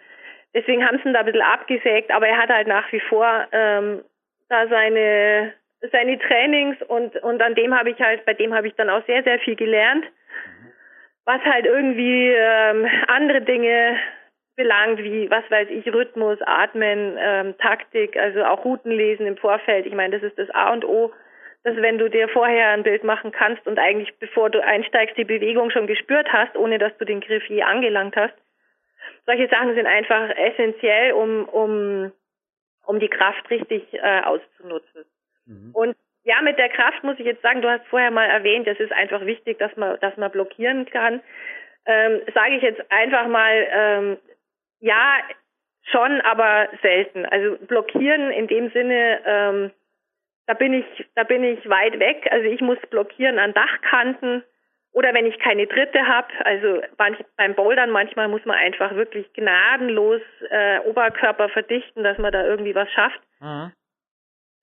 deswegen haben sie ihn da ein bisschen abgesägt, aber er hat halt nach wie vor ähm, da seine seine Trainings und und an dem habe ich halt, bei dem habe ich dann auch sehr sehr viel gelernt was halt irgendwie ähm, andere Dinge belangt, wie, was weiß ich, Rhythmus, Atmen, ähm, Taktik, also auch Routen lesen im Vorfeld. Ich meine, das ist das A und O, dass wenn du dir vorher ein Bild machen kannst und eigentlich, bevor du einsteigst, die Bewegung schon gespürt hast, ohne dass du den Griff je angelangt hast. Solche Sachen sind einfach essentiell, um, um, um die Kraft richtig äh, auszunutzen. Mhm. Und ja, mit der Kraft muss ich jetzt sagen, du hast vorher mal erwähnt, es ist einfach wichtig, dass man, dass man blockieren kann. Ähm, Sage ich jetzt einfach mal, ähm, ja, schon, aber selten. Also blockieren in dem Sinne, ähm, da bin ich, da bin ich weit weg. Also ich muss blockieren an Dachkanten oder wenn ich keine dritte habe. Also manch, beim Bouldern manchmal muss man einfach wirklich gnadenlos äh, Oberkörper verdichten, dass man da irgendwie was schafft. Mhm.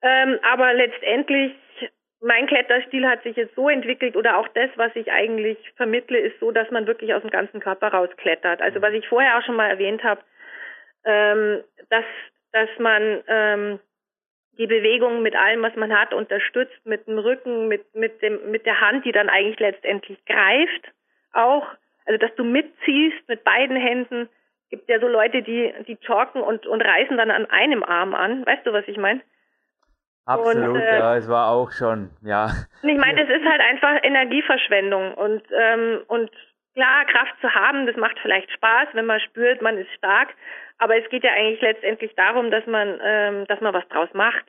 Ähm, aber letztendlich, mein Kletterstil hat sich jetzt so entwickelt oder auch das, was ich eigentlich vermittle, ist so, dass man wirklich aus dem ganzen Körper rausklettert. Also was ich vorher auch schon mal erwähnt habe, ähm, dass, dass man ähm, die Bewegung mit allem, was man hat, unterstützt, mit dem Rücken, mit, mit, dem, mit der Hand, die dann eigentlich letztendlich greift, auch. Also, dass du mitziehst mit beiden Händen. Gibt ja so Leute, die, die talken und, und reißen dann an einem Arm an. Weißt du, was ich meine? Absolut, und, äh, ja, es war auch schon, ja. Ich meine, das ist halt einfach Energieverschwendung und ähm, und klar, Kraft zu haben, das macht vielleicht Spaß, wenn man spürt, man ist stark, aber es geht ja eigentlich letztendlich darum, dass man ähm, dass man was draus macht.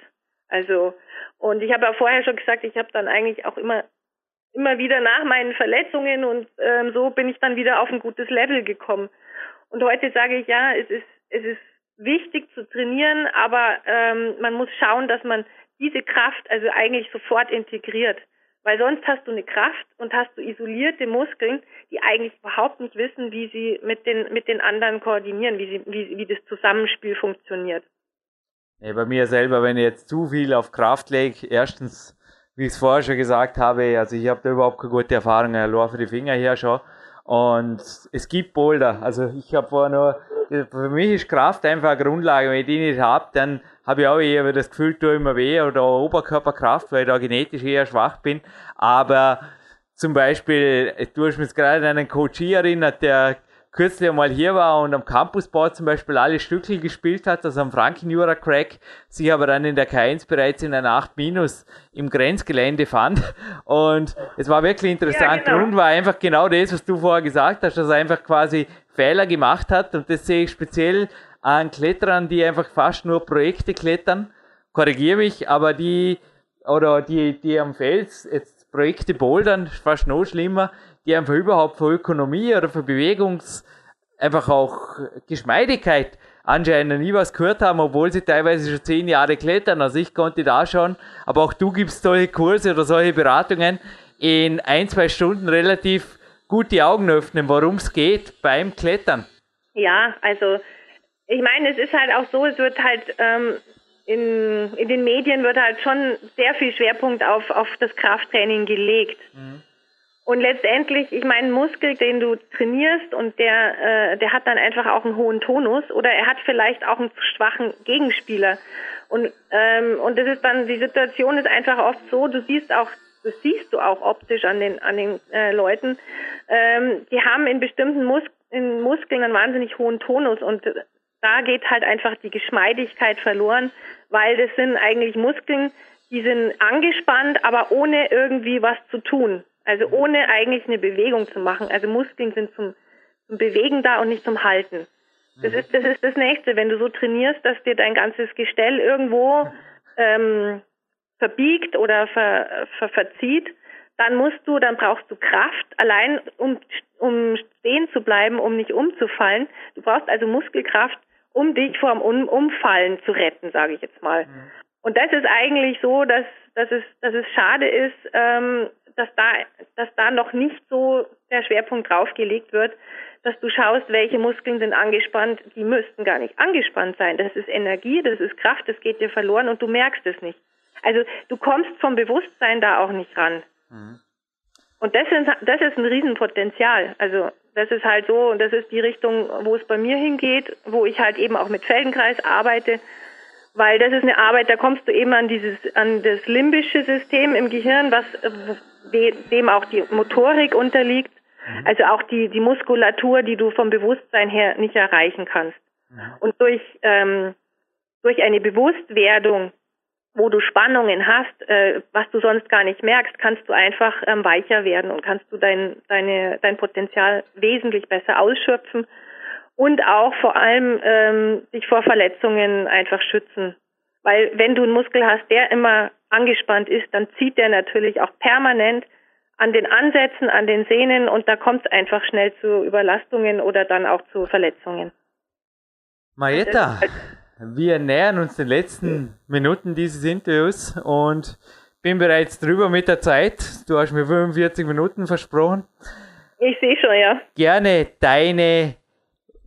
Also und ich habe ja vorher schon gesagt, ich habe dann eigentlich auch immer immer wieder nach meinen Verletzungen und ähm, so bin ich dann wieder auf ein gutes Level gekommen. Und heute sage ich ja, es ist es ist wichtig zu trainieren, aber ähm, man muss schauen, dass man diese Kraft also eigentlich sofort integriert. Weil sonst hast du eine Kraft und hast du isolierte Muskeln, die eigentlich überhaupt nicht wissen, wie sie mit den, mit den anderen koordinieren, wie, sie, wie, wie das Zusammenspiel funktioniert. Ja, bei mir selber, wenn ich jetzt zu viel auf Kraft lege, erstens, wie ich es vorher schon gesagt habe, also ich habe da überhaupt keine gute Erfahrung, allein für die Finger her schon. Und es gibt Boulder. Also ich habe vorher nur, für mich ist Kraft einfach eine Grundlage. Wenn ich die nicht habe, dann habe ich auch eher das Gefühl, tue immer weh oder Oberkörperkraft, weil ich da genetisch eher schwach bin. Aber zum Beispiel, du hast mich gerade an einen Coach erinnert, der kürzlich einmal hier war und am Campusbau zum Beispiel alle Stückel gespielt hat, also am Frankenjura Crack, sich aber dann in der K1 bereits in einer 8 Minus im Grenzgelände fand. Und es war wirklich interessant. Ja, genau. Grund war einfach genau das, was du vorher gesagt hast, dass er einfach quasi Fehler gemacht hat. Und das sehe ich speziell an Kletterern, die einfach fast nur Projekte klettern. Korrigiere mich, aber die, oder die, die am Fels jetzt Projekte bouldern, fast noch schlimmer, die einfach überhaupt für Ökonomie oder für Bewegungs, einfach auch Geschmeidigkeit anscheinend nie was gehört haben, obwohl sie teilweise schon zehn Jahre klettern. Also ich konnte da schon, aber auch du gibst solche Kurse oder solche Beratungen in ein, zwei Stunden relativ gut die Augen öffnen, worum es geht beim Klettern. Ja, also ich meine, es ist halt auch so, es wird halt ähm, in, in den Medien wird halt schon sehr viel Schwerpunkt auf, auf das Krafttraining gelegt. Mhm. Und letztendlich, ich meine, Muskel, den du trainierst und der, äh, der hat dann einfach auch einen hohen Tonus oder er hat vielleicht auch einen schwachen Gegenspieler. Und, ähm, und das ist dann, die Situation ist einfach oft so, du siehst auch, das siehst du auch optisch an den, an den äh, Leuten, ähm, die haben in bestimmten Mus in Muskeln einen wahnsinnig hohen Tonus und da geht halt einfach die Geschmeidigkeit verloren, weil das sind eigentlich Muskeln, die sind angespannt, aber ohne irgendwie was zu tun. Also ohne eigentlich eine Bewegung zu machen. Also Muskeln sind zum, zum Bewegen da und nicht zum Halten. Das ist, das ist das Nächste, wenn du so trainierst, dass dir dein ganzes Gestell irgendwo ähm, verbiegt oder ver, ver, verzieht, dann musst du, dann brauchst du Kraft, allein um, um stehen zu bleiben, um nicht umzufallen. Du brauchst also Muskelkraft, um dich vom um Umfallen zu retten, sage ich jetzt mal. Mhm. Und das ist eigentlich so, dass, dass, es, dass es schade ist, ähm, dass da, dass da noch nicht so der Schwerpunkt drauf gelegt wird, dass du schaust, welche Muskeln sind angespannt, die müssten gar nicht angespannt sein. Das ist Energie, das ist Kraft, das geht dir verloren und du merkst es nicht. Also du kommst vom Bewusstsein da auch nicht ran. Mhm. Und das ist, das ist ein Riesenpotenzial. Also das ist halt so, und das ist die Richtung, wo es bei mir hingeht, wo ich halt eben auch mit Feldenkreis arbeite, weil das ist eine Arbeit, da kommst du eben an dieses, an das limbische System im Gehirn, was dem auch die Motorik unterliegt, mhm. also auch die, die Muskulatur, die du vom Bewusstsein her nicht erreichen kannst. Mhm. Und durch, ähm, durch eine Bewusstwerdung, wo du Spannungen hast, äh, was du sonst gar nicht merkst, kannst du einfach ähm, weicher werden und kannst du dein, deine, dein Potenzial wesentlich besser ausschöpfen und auch vor allem ähm, dich vor Verletzungen einfach schützen. Weil wenn du einen Muskel hast, der immer angespannt ist, dann zieht der natürlich auch permanent an den Ansätzen, an den Sehnen und da kommt es einfach schnell zu Überlastungen oder dann auch zu Verletzungen. Marietta, wir nähern uns den letzten Minuten dieses Interviews und bin bereits drüber mit der Zeit. Du hast mir 45 Minuten versprochen. Ich sehe schon, ja. Gerne deine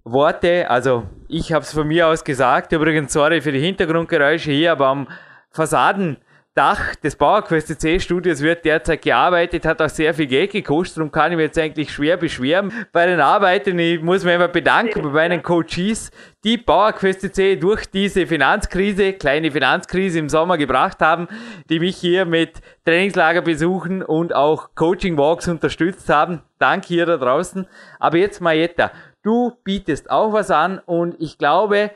Worte, also ich habe es von mir aus gesagt, übrigens sorry für die Hintergrundgeräusche hier, aber am Fassaden Dach des Bauerquest C-Studios wird derzeit gearbeitet, hat auch sehr viel Geld gekostet, darum kann ich mich jetzt eigentlich schwer beschweren bei den Arbeiten. Ich muss mich einfach bedanken bei meinen Coaches, die Bauerquest C durch diese Finanzkrise, kleine Finanzkrise im Sommer gebracht haben, die mich hier mit Trainingslagerbesuchen und auch Coaching-Walks unterstützt haben. Danke hier da draußen. Aber jetzt Marietta, du bietest auch was an und ich glaube,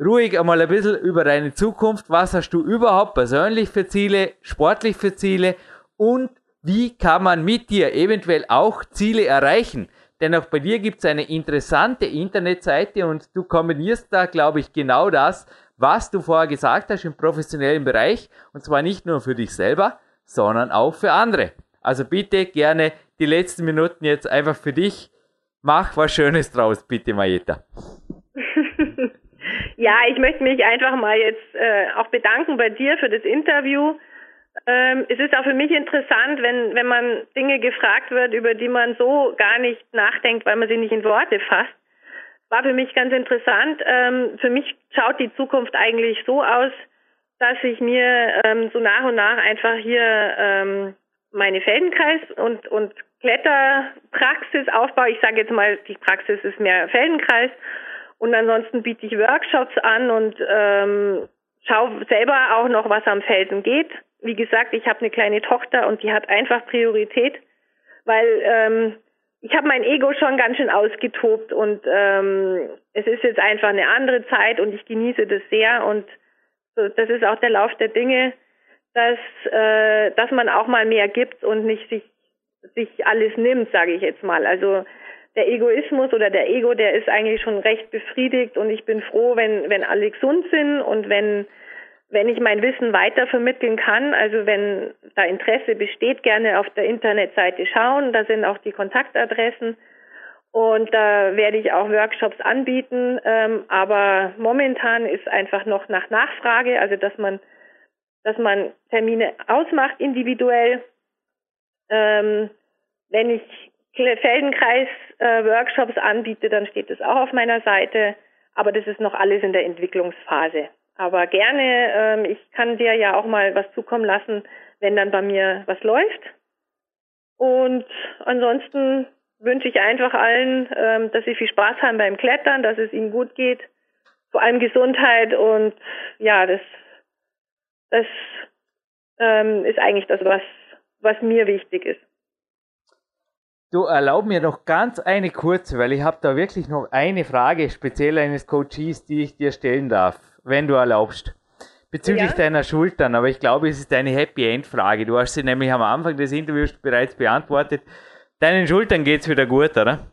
ruhig einmal ein bisschen über deine Zukunft. Was hast du überhaupt persönlich für Ziele, sportlich für Ziele und wie kann man mit dir eventuell auch Ziele erreichen? Denn auch bei dir gibt es eine interessante Internetseite und du kombinierst da, glaube ich, genau das, was du vorher gesagt hast im professionellen Bereich. Und zwar nicht nur für dich selber, sondern auch für andere. Also bitte gerne die letzten Minuten jetzt einfach für dich. Mach was Schönes draus, bitte, Majeta. Ja, ich möchte mich einfach mal jetzt äh, auch bedanken bei dir für das Interview. Ähm, es ist auch für mich interessant, wenn, wenn man Dinge gefragt wird, über die man so gar nicht nachdenkt, weil man sie nicht in Worte fasst. War für mich ganz interessant. Ähm, für mich schaut die Zukunft eigentlich so aus, dass ich mir ähm, so nach und nach einfach hier ähm, meine Feldenkreis und, und Kletterpraxis aufbaue. Ich sage jetzt mal, die Praxis ist mehr Feldenkreis. Und ansonsten biete ich Workshops an und ähm, schaue selber auch noch, was am Felsen geht. Wie gesagt, ich habe eine kleine Tochter und die hat einfach Priorität, weil ähm, ich habe mein Ego schon ganz schön ausgetobt und ähm, es ist jetzt einfach eine andere Zeit und ich genieße das sehr und so, das ist auch der Lauf der Dinge, dass äh, dass man auch mal mehr gibt und nicht sich sich alles nimmt, sage ich jetzt mal. Also der Egoismus oder der Ego, der ist eigentlich schon recht befriedigt und ich bin froh, wenn wenn alle gesund sind und wenn wenn ich mein Wissen weiter vermitteln kann, also wenn da Interesse besteht, gerne auf der Internetseite schauen. Da sind auch die Kontaktadressen und da werde ich auch Workshops anbieten. Ähm, aber momentan ist einfach noch nach Nachfrage, also dass man, dass man Termine ausmacht individuell. Ähm, wenn ich Feldenkreis-Workshops äh, anbiete, dann steht das auch auf meiner Seite. Aber das ist noch alles in der Entwicklungsphase. Aber gerne, ähm, ich kann dir ja auch mal was zukommen lassen, wenn dann bei mir was läuft. Und ansonsten wünsche ich einfach allen, ähm, dass sie viel Spaß haben beim Klettern, dass es ihnen gut geht, vor allem Gesundheit und ja, das, das ähm, ist eigentlich das, was, was mir wichtig ist. Du erlaub mir noch ganz eine kurze, weil ich habe da wirklich noch eine Frage speziell eines Coaches, die ich dir stellen darf wenn du erlaubst. Bezüglich ja? deiner Schultern, aber ich glaube, es ist eine Happy End Frage. Du hast sie nämlich am Anfang des Interviews bereits beantwortet. Deinen Schultern geht es wieder gut, oder?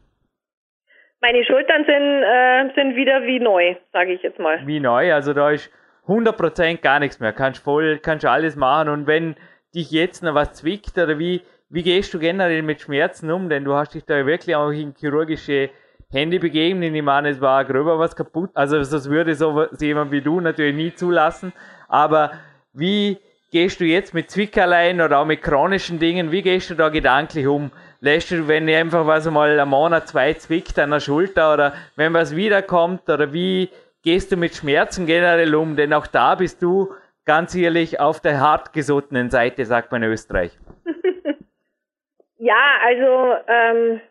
Meine Schultern sind, äh, sind wieder wie neu, sage ich jetzt mal. Wie neu, also da ist 100% gar nichts mehr. Kannst voll, kannst alles machen und wenn dich jetzt noch was zwickt oder wie, wie gehst du generell mit Schmerzen um? Denn du hast dich da wirklich auch in chirurgische Handy begegnen. Ich meine, es war gröber was kaputt. Also das würde so jemand wie du natürlich nie zulassen. Aber wie gehst du jetzt mit Zwickerlein oder auch mit chronischen Dingen, wie gehst du da gedanklich um? Lässt du, wenn einfach was mal ein Monat, zwei zwickt an der Schulter oder wenn was wiederkommt oder wie gehst du mit Schmerzen generell um? Denn auch da bist du ganz ehrlich auf der hartgesottenen Seite, sagt man in Österreich. Ja, also ähm,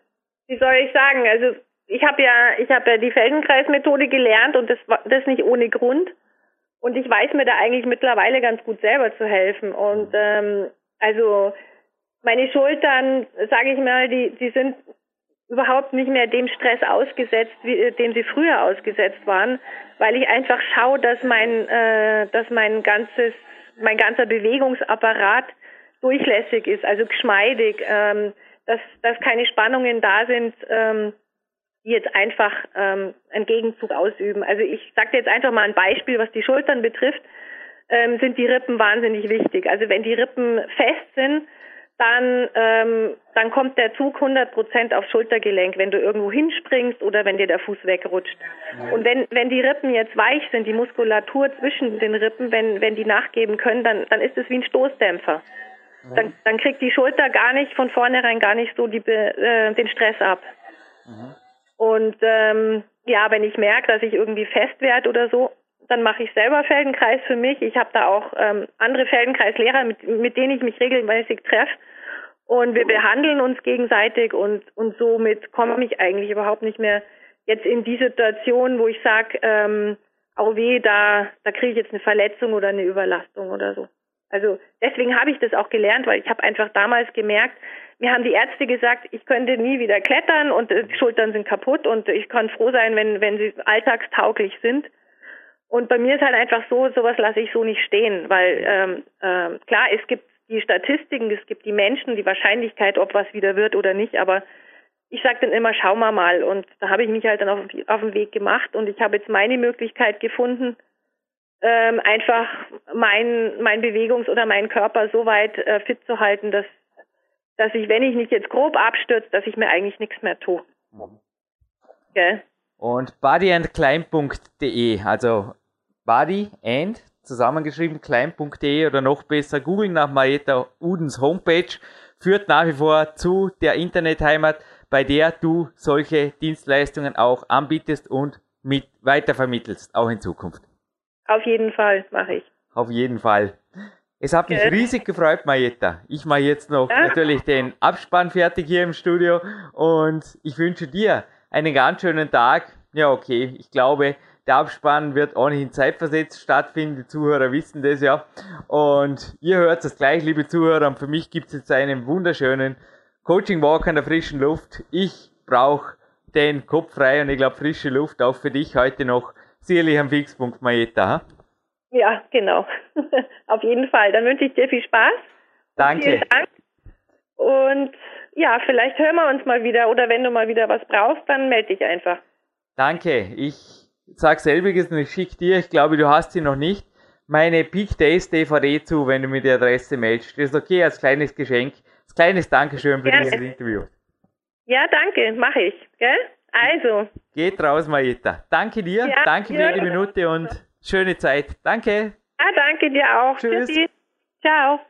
wie soll ich sagen? Also ich habe ja, ich habe ja die Feldenkreismethode gelernt und das das nicht ohne Grund. Und ich weiß mir da eigentlich mittlerweile ganz gut selber zu helfen. Und ähm, also meine Schultern, sage ich mal, die die sind überhaupt nicht mehr dem Stress ausgesetzt, wie, dem sie früher ausgesetzt waren, weil ich einfach schaue, dass mein, äh, dass mein ganzes, mein ganzer Bewegungsapparat durchlässig ist, also geschmeidig, ähm, dass, dass keine Spannungen da sind. Ähm, die jetzt einfach ähm, einen Gegenzug ausüben. Also ich sage jetzt einfach mal ein Beispiel, was die Schultern betrifft, ähm, sind die Rippen wahnsinnig wichtig. Also wenn die Rippen fest sind, dann, ähm, dann kommt der Zug 100 Prozent aufs Schultergelenk, wenn du irgendwo hinspringst oder wenn dir der Fuß wegrutscht. Und wenn, wenn die Rippen jetzt weich sind, die Muskulatur zwischen den Rippen, wenn, wenn die nachgeben können, dann, dann ist es wie ein Stoßdämpfer. Dann, dann kriegt die Schulter gar nicht von vornherein gar nicht so die, äh, den Stress ab. Mhm. Und ähm, ja, wenn ich merke, dass ich irgendwie fest werde oder so, dann mache ich selber Feldenkreis für mich. Ich habe da auch ähm, andere Feldenkreislehrer, mit, mit denen ich mich regelmäßig treffe. Und wir behandeln uns gegenseitig und, und somit komme ich eigentlich überhaupt nicht mehr jetzt in die Situation, wo ich sage, ähm, oh weh, da, da kriege ich jetzt eine Verletzung oder eine Überlastung oder so. Also deswegen habe ich das auch gelernt, weil ich habe einfach damals gemerkt, mir haben die Ärzte gesagt, ich könnte nie wieder klettern und die Schultern sind kaputt und ich kann froh sein, wenn, wenn sie alltagstauglich sind. Und bei mir ist halt einfach so, sowas lasse ich so nicht stehen, weil ähm, äh, klar, es gibt die Statistiken, es gibt die Menschen, die Wahrscheinlichkeit, ob was wieder wird oder nicht, aber ich sage dann immer, schau mal mal. Und da habe ich mich halt dann auf, auf den Weg gemacht und ich habe jetzt meine Möglichkeit gefunden, ähm, einfach mein, mein Bewegungs- oder meinen Körper so weit äh, fit zu halten, dass dass ich, wenn ich nicht jetzt grob abstürze, dass ich mir eigentlich nichts mehr tue. Mhm. Gell? Und bodyandclimb.de, also body and zusammengeschrieben, klein.de oder noch besser googeln nach Marietta Udens Homepage, führt nach wie vor zu der Internetheimat, bei der du solche Dienstleistungen auch anbietest und mit weitervermittelst, auch in Zukunft. Auf jeden Fall mache ich. Auf jeden Fall. Es hat mich riesig gefreut, Marietta. Ich mache jetzt noch ja. natürlich den Abspann fertig hier im Studio und ich wünsche dir einen ganz schönen Tag. Ja, okay, ich glaube, der Abspann wird ohnehin zeitversetzt stattfinden. Die Zuhörer wissen das ja. Und ihr hört es gleich, liebe Zuhörer. Und für mich gibt es jetzt einen wunderschönen Coaching Walk an der frischen Luft. Ich brauche den Kopf frei und ich glaube frische Luft auch für dich heute noch sicherlich am Fixpunkt, Marietta. Ja, genau. <laughs> Auf jeden Fall. Dann wünsche ich dir viel Spaß. Danke. Vielen Dank. Und ja, vielleicht hören wir uns mal wieder oder wenn du mal wieder was brauchst, dann melde dich einfach. Danke. Ich sag selbiges und ich schicke dir, ich glaube, du hast sie noch nicht, meine Peak Days DVD zu, wenn du mir die Adresse meldest. Das ist okay als kleines Geschenk, als kleines Dankeschön für Gerne. dieses Interview. Ja, danke, mache ich. Gell? Also. Geht raus, Marietta. Danke dir, ja, danke für jede Minute und schöne Zeit. Danke. Ja, danke dir auch. Tschüss. Tschüssi. Ciao.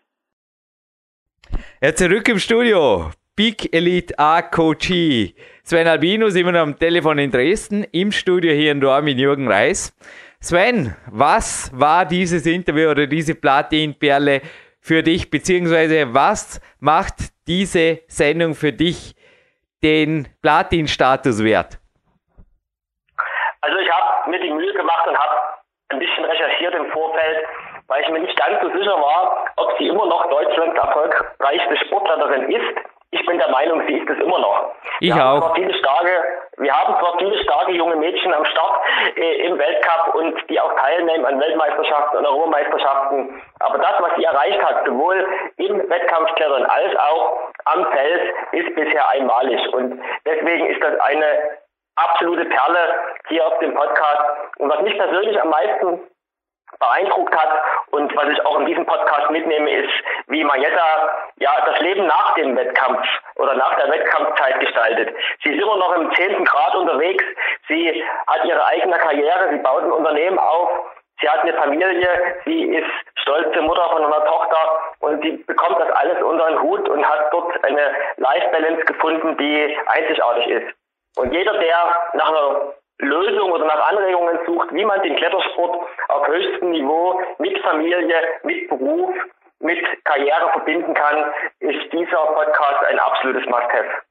Ja, zurück im Studio. Big Elite A Coachee. Sven Albinus immer noch am Telefon in Dresden, im Studio hier in Dorm mit Jürgen Reis. Sven, was war dieses Interview oder diese Platin-Perle für dich, beziehungsweise was macht diese Sendung für dich den Platin-Status wert? Also ich habe mir die Mühe gemacht und habe ein bisschen recherchiert im Vorfeld, weil ich mir nicht ganz so sicher war, ob sie immer noch Deutschlands erfolgreichste Sportlerin ist ich bin der Meinung, sie ist es immer noch. Ich wir auch. viele starke, wir haben zwar viele starke junge Mädchen am Start äh, im Weltcup und die auch teilnehmen an Weltmeisterschaften und Europameisterschaften, aber das, was sie erreicht hat, sowohl im Wettkampfklettern als auch am Fels, ist bisher einmalig. Und deswegen ist das eine absolute Perle hier auf dem Podcast. Und was mich persönlich am meisten beeindruckt hat. Und was ich auch in diesem Podcast mitnehme, ist, wie Marietta ja das Leben nach dem Wettkampf oder nach der Wettkampfzeit gestaltet. Sie ist immer noch im zehnten Grad unterwegs, sie hat ihre eigene Karriere, sie baut ein Unternehmen auf, sie hat eine Familie, sie ist stolze Mutter von einer Tochter. Und sie bekommt das alles unter den Hut und hat dort eine Life Balance gefunden, die einzigartig ist. Und jeder, der nach einer Lösung oder nach Anregungen sucht, wie man den Klettersport auf höchstem Niveau mit Familie, mit Beruf, mit Karriere verbinden kann, ist dieser Podcast ein absolutes Must-Have.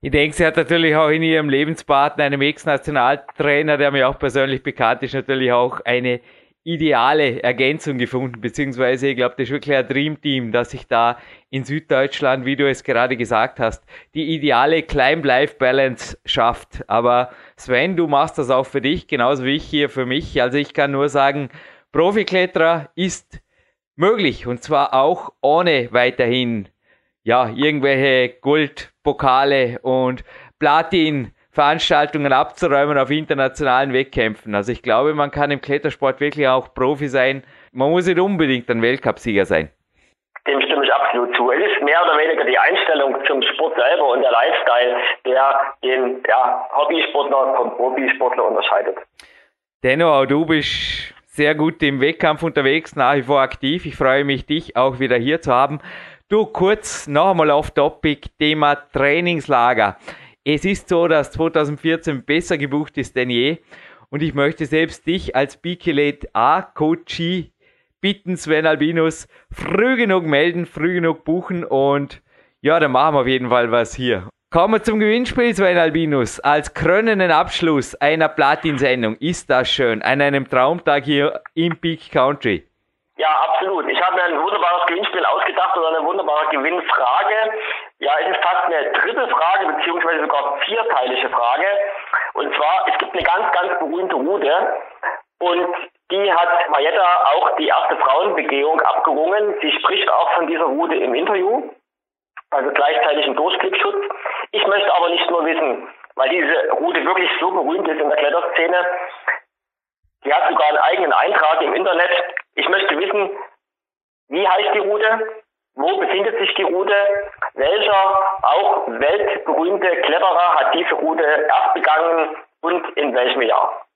Ich denke, sie hat natürlich auch in ihrem Lebenspartner, einem Ex-Nationaltrainer, der mir auch persönlich bekannt ist, natürlich auch eine ideale Ergänzung gefunden, beziehungsweise ich glaube, das ist wirklich ein Dreamteam, dass sich da in Süddeutschland, wie du es gerade gesagt hast, die ideale Climb-Life-Balance schafft. Aber Sven, du machst das auch für dich, genauso wie ich hier für mich. Also ich kann nur sagen, Profikletterer ist möglich und zwar auch ohne weiterhin ja, irgendwelche Goldpokale und Platin Veranstaltungen abzuräumen auf internationalen Wettkämpfen. Also ich glaube, man kann im Klettersport wirklich auch Profi sein. Man muss nicht unbedingt ein Weltcupsieger sein. Dem stimme ich absolut zu. Es ist mehr oder weniger die Einstellung zum Sport selber und der Lifestyle, der den ja, Hobbysportler vom Profisportler unterscheidet. Auch du bist sehr gut im Wettkampf unterwegs, nach wie vor aktiv. Ich freue mich, dich auch wieder hier zu haben. Du kurz noch einmal auf Topic Thema Trainingslager. Es ist so, dass 2014 besser gebucht ist denn je. Und ich möchte selbst dich als Bikilate A-Coachie bitten, Sven Albinus, früh genug melden, früh genug buchen und ja, dann machen wir auf jeden Fall was hier. Kommen wir zum Gewinnspiel, Sven Albinus. Als krönenden Abschluss einer Platin-Sendung ist das schön, an einem Traumtag hier im Peak Country. Ja, absolut. Ich habe mir ein wunderbares Gewinnspiel ausgedacht oder eine wunderbare Gewinnfrage. Ja, es ist fast eine dritte Frage, beziehungsweise sogar vierteilige Frage. Und zwar, es gibt eine ganz, ganz berühmte Route und die hat Marietta auch die erste Frauenbegehung abgerungen. Sie spricht auch von dieser Route im Interview, also gleichzeitig ein Durchblickschutz. Ich möchte aber nicht nur wissen, weil diese Route wirklich so berühmt ist in der Kletterszene, Sie hat sogar einen eigenen Eintrag im Internet. Ich möchte wissen, wie heißt die Route? Wo befindet sich die Route? Welcher auch weltberühmte Kletterer hat diese Route erst begangen und in welchem Jahr?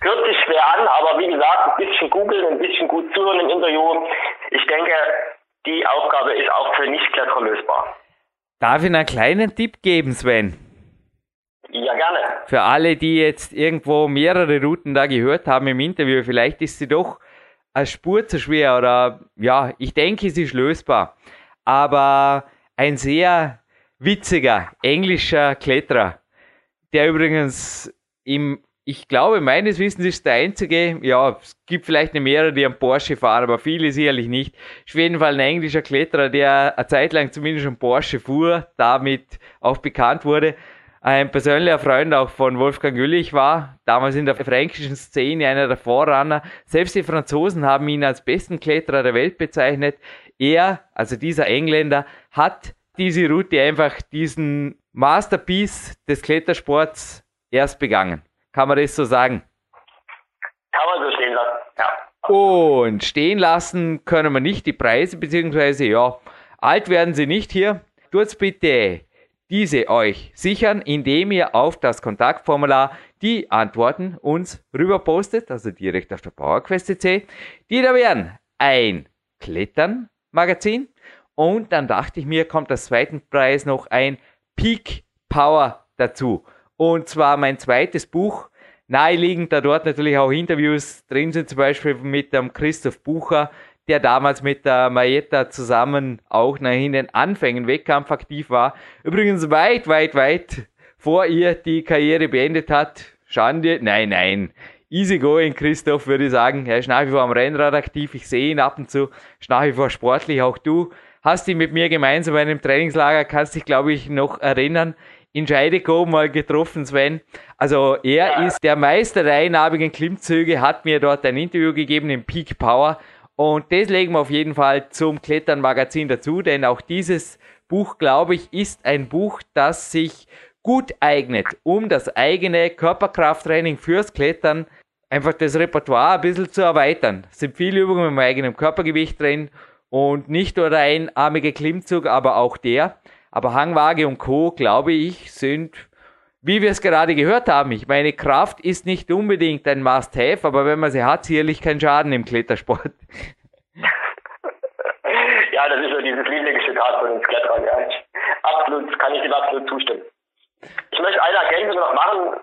Hört sich schwer an, aber wie gesagt, ein bisschen googeln, ein bisschen gut zuhören im Interview. Ich denke, die Aufgabe ist auch für Nichtkletterer lösbar. Darf ich einen kleinen Tipp geben, Sven? Ja, gerne. Für alle, die jetzt irgendwo mehrere Routen da gehört haben im Interview, vielleicht ist sie doch eine Spur zu schwer oder ja, ich denke, sie ist lösbar. Aber ein sehr witziger englischer Kletterer, der übrigens im, ich glaube, meines Wissens ist der einzige, ja, es gibt vielleicht mehrere, die am Porsche fahren, aber viele sicherlich nicht. Ist auf jeden Fall ein englischer Kletterer, der eine Zeit lang zumindest schon Porsche fuhr, damit auch bekannt wurde ein persönlicher Freund auch von Wolfgang Güllich war, damals in der fränkischen Szene einer der Vorrunner. Selbst die Franzosen haben ihn als besten Kletterer der Welt bezeichnet. Er, also dieser Engländer, hat diese Route einfach diesen Masterpiece des Klettersports erst begangen. Kann man das so sagen? Kann man so stehen lassen, ja. Und stehen lassen können wir nicht die Preise, beziehungsweise ja, alt werden sie nicht hier. Tut's bitte diese euch sichern, indem ihr auf das Kontaktformular die Antworten uns rüber postet, also direkt auf der PowerQuest.cc. Die da wären ein Klettern-Magazin und dann dachte ich mir, kommt als zweiten Preis noch ein Peak Power dazu. Und zwar mein zweites Buch, naheliegend, da dort natürlich auch Interviews drin sind, zum Beispiel mit dem Christoph Bucher, der damals mit der Mayetta zusammen auch nach in den Anfängen Wettkampf aktiv war. Übrigens weit, weit, weit vor ihr die Karriere beendet hat. Schande, nein, nein. Easy going, Christoph, würde ich sagen. Er ist nach wie vor am Rennrad aktiv. Ich sehe ihn ab und zu. Ist nach wie vor sportlich. Auch du hast ihn mit mir gemeinsam bei einem Trainingslager, kannst dich, glaube ich, noch erinnern, in Scheidegau mal getroffen, Sven. Also er ja. ist der Meister der einarmigen Klimmzüge, hat mir dort ein Interview gegeben im Peak Power und das legen wir auf jeden Fall zum Klettern-Magazin dazu, denn auch dieses Buch, glaube ich, ist ein Buch, das sich gut eignet, um das eigene Körperkrafttraining fürs Klettern einfach das Repertoire ein bisschen zu erweitern. Es sind viele Übungen mit dem eigenen Körpergewicht drin und nicht nur der einarmige Klimmzug, aber auch der. Aber Hangwaage und Co., glaube ich, sind wie wir es gerade gehört haben, ich meine, Kraft ist nicht unbedingt ein Must-Have, aber wenn man sie hat, sicherlich kein Schaden im Klettersport. ja, das ist so dieses Lieblingszitat von uns Kletterern. Ja. Absolut, kann ich dem absolut zustimmen. Ich möchte eine Ergänzung noch machen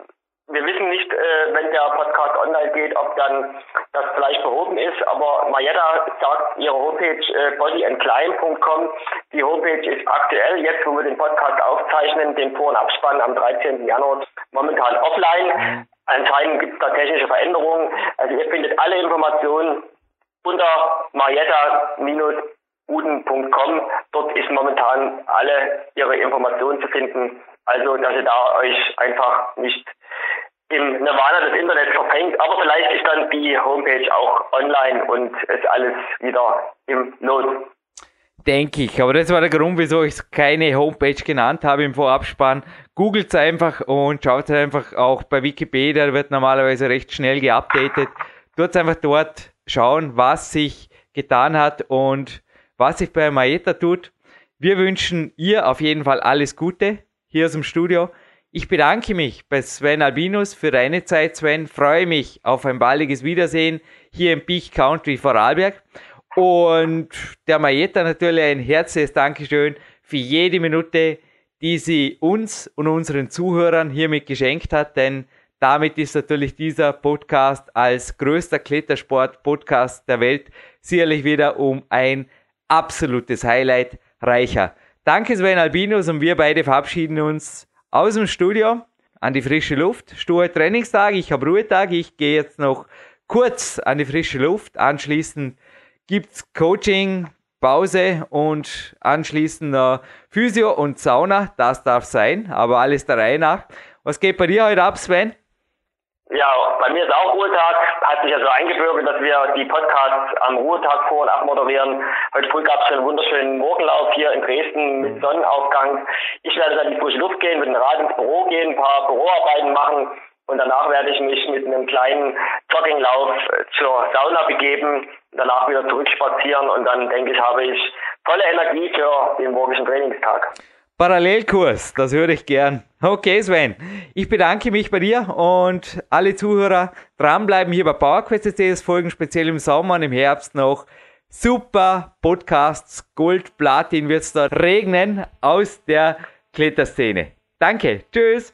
wir wissen nicht, äh, wenn der Podcast online geht, ob dann das vielleicht behoben ist, aber Mayeda sagt ihre Homepage äh, bodyandklein.com. Die Homepage ist aktuell, jetzt wo wir den Podcast aufzeichnen, den Vor- und Abspann am 13. Januar momentan offline. Mhm. Anscheinend gibt es da technische Veränderungen. Also ihr findet alle Informationen unter marietta-uden.com. Dort ist momentan alle ihre Informationen zu finden. Also, dass ihr da euch einfach nicht im Nirvana des Internets verfängt. Aber vielleicht ist dann die Homepage auch online und ist alles wieder im Not. Denke ich. Aber das war der Grund, wieso ich keine Homepage genannt habe im Vorabspann. Googelt es einfach und schaut einfach auch bei Wikipedia, wird normalerweise recht schnell geupdatet. Tut einfach dort schauen, was sich getan hat und was sich bei Maeta tut. Wir wünschen ihr auf jeden Fall alles Gute hier aus dem Studio. Ich bedanke mich bei Sven Albinus für deine Zeit, Sven. Freue mich auf ein baldiges Wiedersehen hier im Peak Country Vorarlberg. Und der Majeta natürlich ein herzliches Dankeschön für jede Minute, die sie uns und unseren Zuhörern hiermit geschenkt hat, denn damit ist natürlich dieser Podcast als größter Klettersport-Podcast der Welt sicherlich wieder um ein absolutes Highlight reicher. Danke Sven Albinus und wir beide verabschieden uns aus dem Studio an die frische Luft. Stur Trainingstag, ich habe Ruhetag, ich gehe jetzt noch kurz an die frische Luft. Anschließend gibt's Coaching, Pause und anschließend äh, Physio und Sauna. Das darf sein, aber alles der Reihe nach. Was geht bei dir heute ab, Sven? Ja, bei mir ist auch Ruhetag. Hat sich also eingebürgert, dass wir die Podcasts am Ruhetag vor- und abmoderieren. Heute früh gab es einen wunderschönen Morgenlauf hier in Dresden mit Sonnenaufgang. Ich werde dann in die frische Luft gehen, mit dem Rad ins Büro gehen, ein paar Büroarbeiten machen und danach werde ich mich mit einem kleinen Jogginglauf zur Sauna begeben, danach wieder zurückspazieren und dann denke ich, habe ich volle Energie für den morgigen Trainingstag. Parallelkurs, das höre ich gern. Okay, Sven. Ich bedanke mich bei dir und alle Zuhörer dranbleiben hier bei PowerQuest. Es folgen speziell im Sommer und im Herbst noch super Podcasts. Gold, Platin wird es da regnen aus der Kletterszene. Danke. Tschüss.